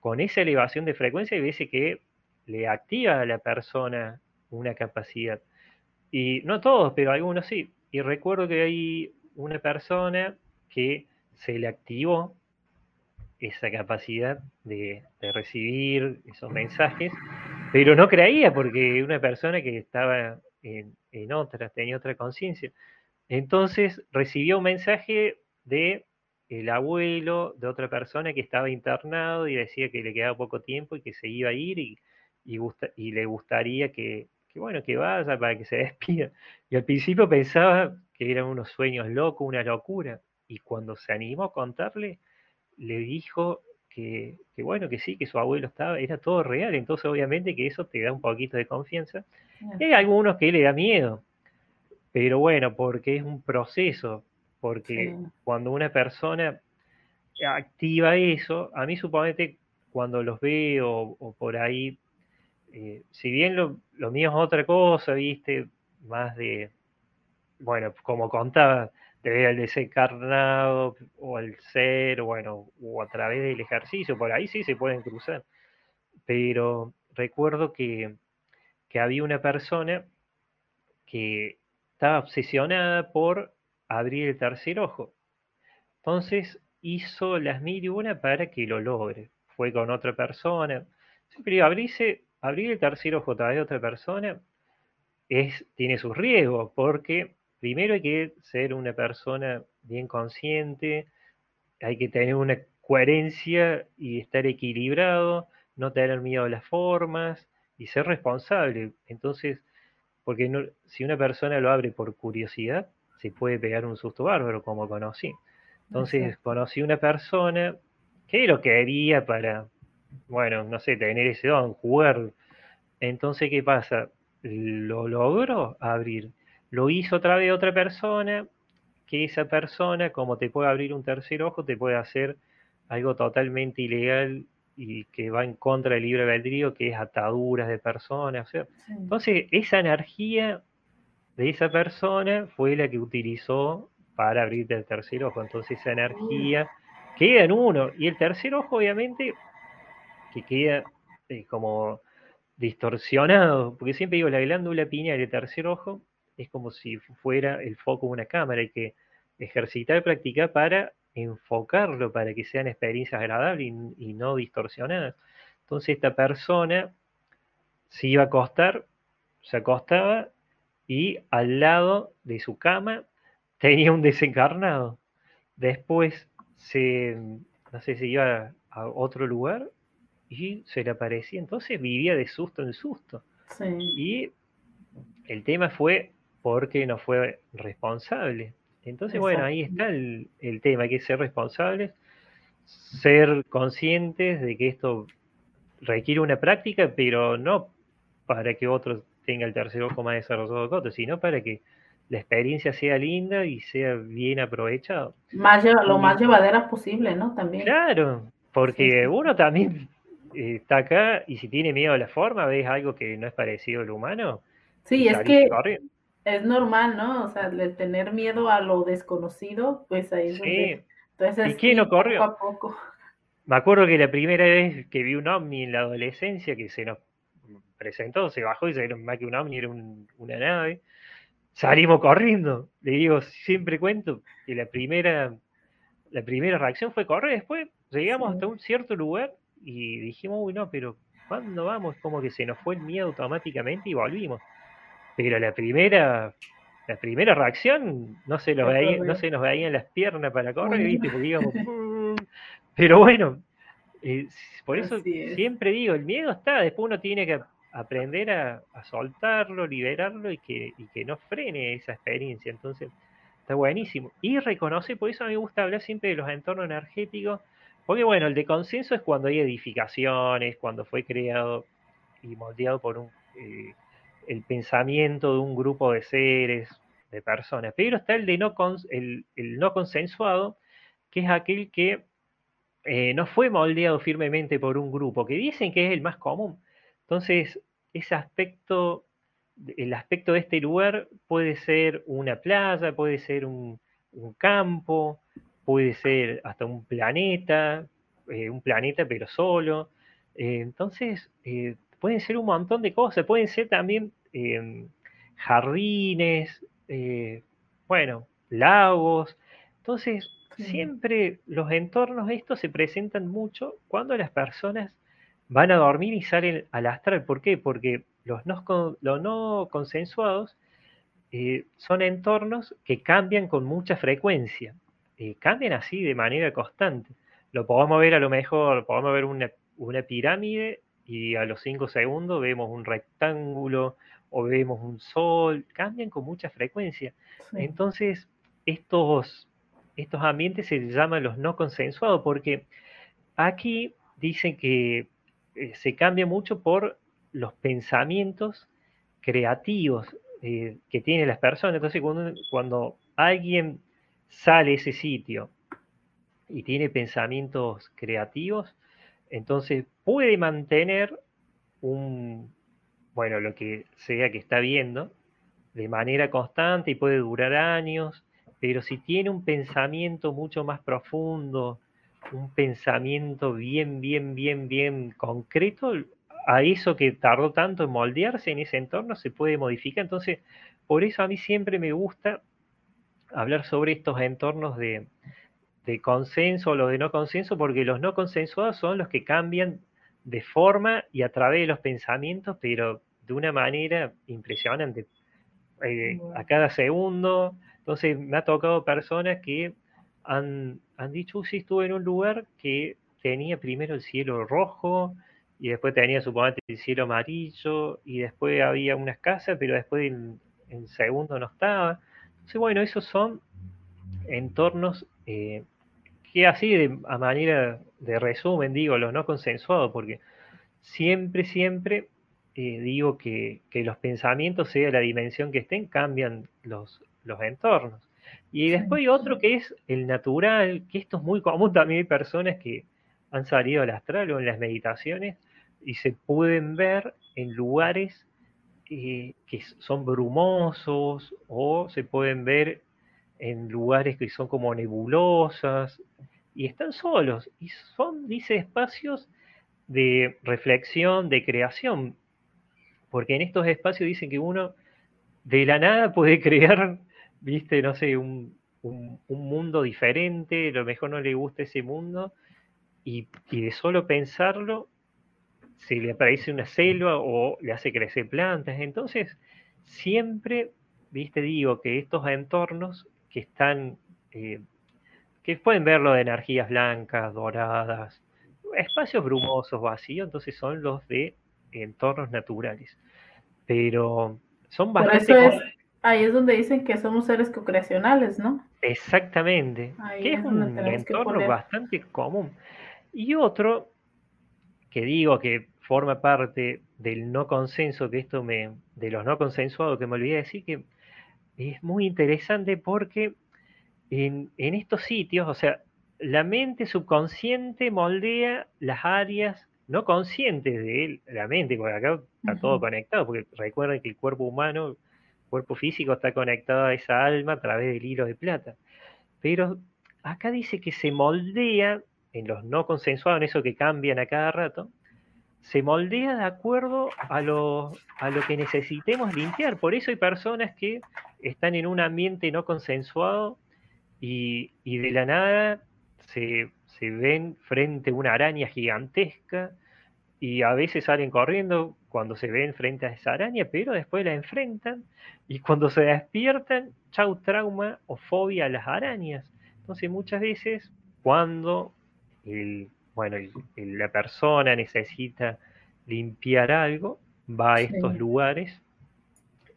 con esa elevación de frecuencia veces que le activa a la persona una capacidad. Y no todos, pero algunos sí. Y recuerdo que hay una persona que se le activó esa capacidad de, recibir esos mensajes, pero no creía porque una persona que estaba en otra, tenía otra conciencia. Entonces recibió un mensaje de el abuelo de otra persona que estaba internado y decía que le quedaba poco tiempo y que se iba a ir y, y, le gustaría que, bueno, que vaya para que se *laughs* despida. Y al principio pensaba que eran unos sueños locos, una locura. Y cuando se animó a contarle, le dijo que, bueno, que sí, que su abuelo estaba, era todo real. Entonces obviamente que eso te da un poquito de confianza. Y hay algunos que le da miedo. Pero bueno, porque es un proceso porque cuando una persona activa eso, a mí suponete cuando los veo o, por ahí, eh, si bien lo, mío es otra cosa, viste, más de, bueno, como contaba, de ver al desencarnado o al ser, bueno, o a través del ejercicio, por ahí sí se pueden cruzar. Pero recuerdo que, que había una persona que estaba obsesionada por abrir el tercer ojo. Entonces hizo las mil y una para que lo logre. Fue con otra persona. Siempre abrirse, abrir el tercer ojo a de otra persona es, tiene sus riesgos, porque primero hay que ser una persona bien consciente, hay que tener una coherencia y estar equilibrado, no tener miedo a las formas y ser responsable. Entonces, porque si una persona lo abre por curiosidad, se puede pegar un susto bárbaro, como conocí. Entonces conocí una persona que lo quería para, bueno, no sé, tener ese don, jugar. Entonces, ¿qué pasa? Lo logró abrir. Lo hizo otra vez otra persona, que esa persona, como te puede abrir un tercer ojo, te puede hacer algo totalmente ilegal y que va en contra del libre albedrío, que es ataduras de personas. Entonces, esa energía de esa persona fue la que utilizó para abrirte el tercer ojo. Entonces esa energía queda en uno. Y el tercer ojo, obviamente, que queda eh, como distorsionado, porque siempre digo, la glándula pineal del tercer ojo es como si fuera el foco de una cámara, hay que ejercitar y practicar para enfocarlo, para que sean experiencias agradables y, y no distorsionadas. Entonces esta persona se iba a acostar, se acostaba y al lado de su cama tenía un desencarnado. Después se, no sé si iba a otro lugar y se le aparecía. Entonces vivía de susto en susto. Y el tema fue porque no fue responsable. Entonces, bueno, ahí está el, el tema, hay que ser responsables, ser conscientes de que esto requiere una práctica, pero no para que otro tenga el tercer ojo más desarrollado que otro, sino para que la experiencia sea linda y sea bien aprovechada. Más lo más llevadera posible, ¿no? También. Claro, porque uno también eh, está acá y si tiene miedo a la forma, ves algo que no es parecido al humano. Sí, es que es normal, ¿no? O sea, el tener miedo a lo desconocido, pues ahí es sí. Entonces, ¿Y quién no corrió? Poco a poco. Me acuerdo que la primera vez que vi un ovni en la adolescencia, que se nos presentó, se bajó y se era más que un ovni, era una nave. Salimos corriendo. Le digo, siempre cuento que la primera, la primera reacción fue correr. Después llegamos hasta un cierto lugar y dijimos, uy, no, pero ¿cuándo vamos? Como que se nos fue el miedo automáticamente y volvimos. Pero la primera, la primera reacción no se, nos veía, no se nos veían las piernas para correr, ¿viste? Porque mm". *laughs* pero bueno, eh, por eso siempre digo, el miedo está, después uno tiene que aprender a, soltarlo, liberarlo y que, no frene esa experiencia. Entonces, está buenísimo. Y reconoce, por eso a mí me gusta hablar siempre de los entornos energéticos, porque bueno, el de consenso es cuando hay edificaciones, cuando fue creado y moldeado por un, eh, el pensamiento de un grupo de seres, de personas. Pero está el de no, el, no consensuado, que es aquel que eh, no fue moldeado firmemente por un grupo, que dicen que es el más común. Entonces, ese aspecto, el aspecto de este lugar puede ser una playa, puede ser un, campo, puede ser hasta un planeta, eh, un planeta pero solo. Eh, entonces, pueden ser un montón de cosas, pueden ser también jardines, eh, bueno, lagos. Entonces, siempre los entornos estos se presentan mucho cuando las personas van a dormir y salen al astral. ¿Por qué? Porque los no, los no consensuados eh, son entornos que cambian con mucha frecuencia. Eh, cambian así de manera constante. Lo podemos ver a lo mejor, podemos ver una, una pirámide y a los 5 segundos vemos un rectángulo o vemos un sol, cambian con mucha frecuencia. Entonces, estos, estos ambientes se llaman los no consensuados porque aquí dicen que eh, se cambia mucho por los pensamientos creativos eh, que tienen las personas. Entonces, cuando, cuando alguien sale ese sitio y tiene pensamientos creativos, entonces puede mantener un, bueno, lo que sea que está viendo de manera constante y puede durar años, pero si tiene un pensamiento mucho más profundo, un pensamiento bien, bien, bien, bien concreto, a eso que tardó tanto en moldearse en ese entorno se puede modificar. Entonces, por eso a mí siempre me gusta hablar sobre estos entornos de, de consenso o lo de no consenso, porque los no consensuados son los que cambian de forma y a través de los pensamientos, pero de una manera impresionante. Eh, a cada segundo. Entonces me ha tocado personas que han, dicho, sí, estuve en un lugar que tenía primero el cielo rojo y después tenía suponete el cielo amarillo y después había unas casas, pero después en, segundo no estaba. Entonces, bueno, esos son entornos eh, que así de, a manera de resumen digo, los no consensuados, porque siempre, siempre eh, digo que, los pensamientos, sea la dimensión que estén, cambian los entornos. Y después hay otro que es el natural, que esto es muy común también hay personas que han salido al astral o en las meditaciones y se pueden ver en lugares eh, que son brumosos o se pueden ver en lugares que son como nebulosas y están solos y son, dice, espacios de reflexión, de creación, porque en estos espacios dicen que uno de la nada puede *laughs* crear, viste, no sé, un, mundo diferente, a lo mejor no le gusta ese mundo, y, y, de solo pensarlo se le aparece una selva o le hace crecer plantas. Entonces, siempre, viste, digo que estos entornos que están, eh, que pueden verlo de energías blancas, doradas, espacios brumosos, vacíos, entonces son los de entornos naturales. Pero son bastante... ahí es donde dicen que somos seres co-creacionales, ¿no? Exactamente, que es un entorno bastante común. Y otro que digo que forma parte del no consenso, que esto me, de los no consensuados, que me olvidé decir, que es muy interesante porque en, en estos sitios, o sea, la mente subconsciente moldea las áreas no conscientes de la mente, porque acá está todo conectado, porque recuerden que el cuerpo humano, cuerpo físico está conectado a esa alma a través del hilo de plata. Pero acá dice que se moldea, en los no consensuados, en eso que cambian a cada rato, se moldea de acuerdo a lo, a lo que necesitemos limpiar. Por eso hay personas que están en un ambiente no consensuado y, de la nada se, se, ven frente a una araña gigantesca y a veces salen corriendo cuando se ven frente a esa araña, pero después la enfrentan y cuando se despiertan, chau trauma o fobia a las arañas. Entonces muchas veces cuando el bueno, la persona necesita limpiar algo, va a estos lugares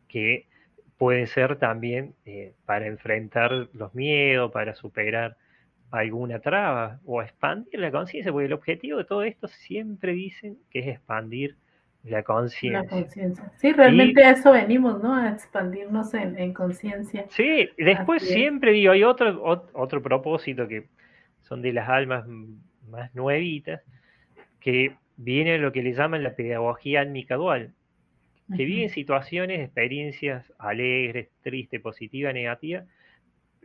que pueden ser también eh, para enfrentar los miedos, para superar alguna traba o expandir la conciencia, porque el objetivo de todo esto siempre dicen que es expandir la conciencia. Sí, realmente a eso venimos, ¿no? A expandirnos en, conciencia. Sí, después siempre digo, hay otro, otro propósito que son de las almas más nuevitas, que viene lo que le llaman la pedagogía álmica dual, que viven situaciones, experiencias alegres, tristes, positivas, negativas,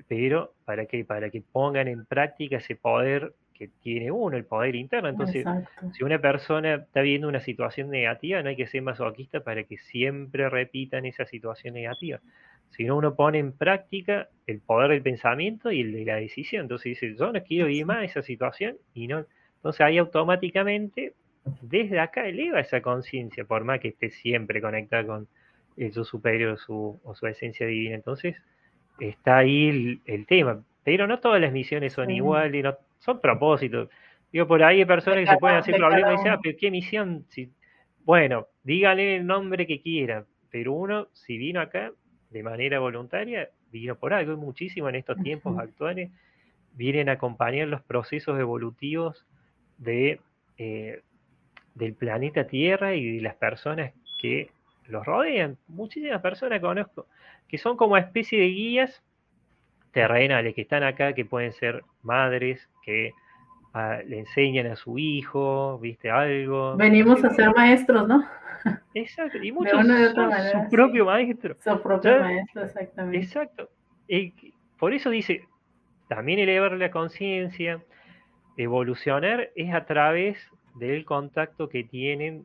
pero para que, para que pongan en práctica ese poder que tiene uno, el poder interno. Entonces, si una persona está viendo una situación negativa, no hay que ser masoquista para que siempre repitan esa situación negativa. Sino uno pone en práctica el poder del pensamiento y el de la decisión. Entonces dice, yo no quiero vivir más esa situación y no. Entonces ahí automáticamente, desde acá eleva esa conciencia, por más que esté siempre conectada con el su superior o su esencia divina. Entonces está ahí el, tema. Pero no todas las misiones son iguales, no, son propósitos. Digo, por ahí hay personas que se pueden hacer problemas y dicen, ah, pero ¿qué misión? Si... Bueno, dígale el nombre que quiera, pero uno, si vino acá, de manera voluntaria, vino por algo, y muchísimo en estos tiempos actuales, vienen a acompañar los procesos evolutivos de, eh, del planeta Tierra y de las personas que los rodean. Muchísimas personas conozco que son como especie de guías terrenales que están acá, que pueden ser madres, que ah, le enseñan a su hijo, viste, algo. Venimos a ser maestros, ¿no? *laughs* Exacto, y muchos son su propio maestro. Su propio maestro, exactamente. Exacto. por eso dice, también elevar la conciencia, evolucionar es a través del contacto que tienen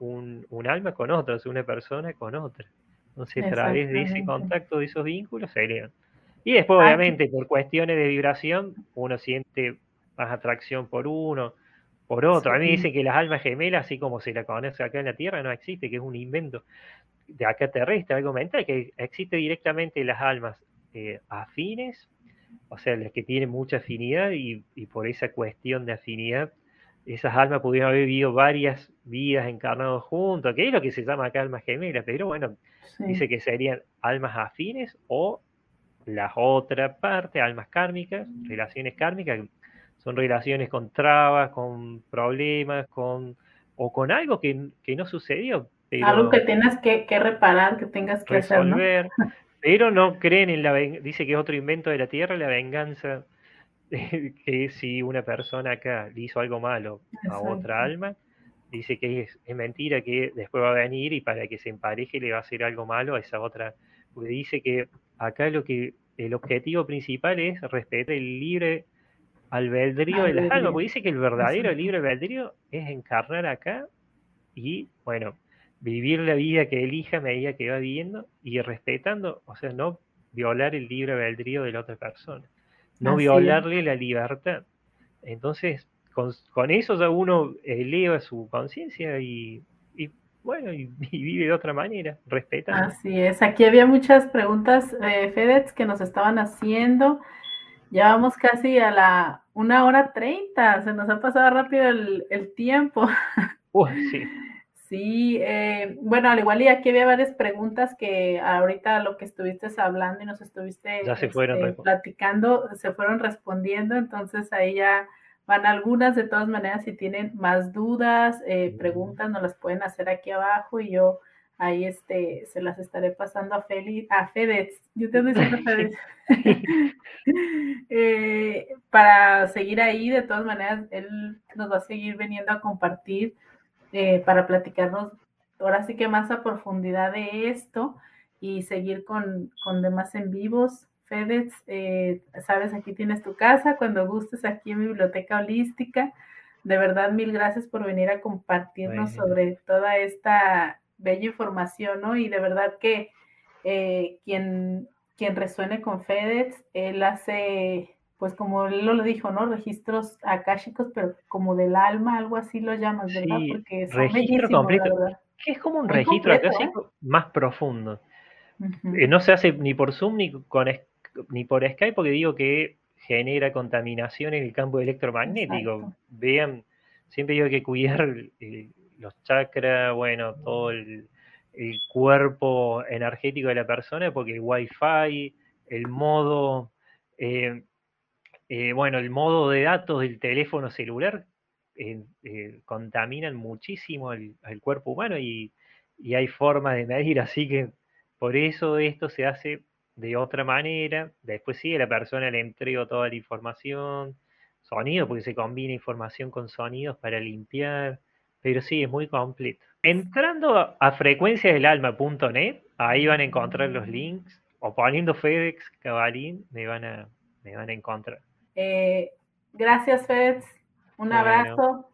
un, alma con otra, o una persona con otra. Entonces, a través de ese contacto, de esos vínculos, se elevan. Y después, obviamente, por cuestiones de vibración, uno siente más atracción por uno, por otro. A mí dicen que las almas gemelas, así como se la conoce acá en la Tierra, no existe, que es un invento de acá terrestre, algo mental, que existe directamente las almas eh, afines, o sea, las que tienen mucha afinidad y, por esa cuestión de afinidad, esas almas pudieron haber vivido varias vidas encarnados juntos, que es lo que se llama acá almas gemelas, pero bueno, dice que serían almas afines o la otra parte, almas kármicas, relaciones kármicas, son relaciones con trabas, con problemas, con o con algo que, no sucedió. algo que tengas que, reparar, que tengas que resolver, *laughs* pero no creen en la dice que es otro invento de la tierra, la venganza, *laughs* que si una persona acá le hizo algo malo a otra alma, dice que es, es, mentira, que después va a venir y para que se empareje le va a hacer algo malo a esa otra, porque dice que acá lo que el objetivo principal es respetar el libre albedrío de las almas, porque dice que el verdadero libre albedrío es encarnar acá y, bueno, vivir la vida que elija a medida que va viviendo y respetando, o sea, no violar el libre albedrío de la otra persona, no violarle la libertad. Entonces, con, eso ya uno eleva su conciencia y, bueno, *laughs* y, vive de otra manera, respetando. Así es, aquí había muchas preguntas, eh, Fedez, que nos estaban haciendo. Ya vamos casi a la una hora treinta, se nos ha pasado rápido el, tiempo. *laughs* sí. Sí, eh, bueno, al igual y aquí había varias preguntas que ahorita lo que estuviste hablando y nos estuviste se fueron este, platicando, se fueron respondiendo, entonces ahí ya van algunas, de todas maneras, si tienen más dudas, eh, preguntas, nos las pueden hacer aquí abajo y yo ahí este, se las estaré pasando a, Feli, a Fedez, yo te diciendo *laughs* Fedez, *laughs* eh, para seguir ahí, de todas maneras, él nos va a seguir viniendo a compartir eh, para platicarnos ahora sí que más a profundidad de esto y seguir con, con demás en vivos. Fedez, eh, sabes, aquí tienes tu casa, cuando gustes aquí en Biblioteca Holística. De verdad, mil gracias por venir a compartirnos sobre toda esta bella información, ¿no? Y de verdad que eh, quien, quien resuene con FedEx, él hace, pues como él lo dijo, ¿no? Registros akáshicos, pero como del alma, algo así lo llamas, ¿verdad? Porque son registro completo. Que es como un registro acásico ¿eh? más profundo. Eh, no se hace ni por Zoom ni, con, ni por Skype, porque digo que genera contaminación en el campo electromagnético. Vean, siempre digo que cuidar los chakras, bueno, todo el, cuerpo energético de la persona, porque el wifi, el modo, eh, eh, bueno, el modo de datos del teléfono celular eh, contaminan muchísimo el, cuerpo humano y, hay formas de medir, así que por eso esto se hace de otra manera. Después sí, a la persona le entrego toda la información, sonido, porque se combina información con sonidos para limpiar. Pero sí, es muy completo. Entrando a frecuenciasdelalma.net, ahí van a encontrar los links, o poniendo FedEx Cabalín, me van a, me van a encontrar. Eh, gracias, FedEx. Un abrazo.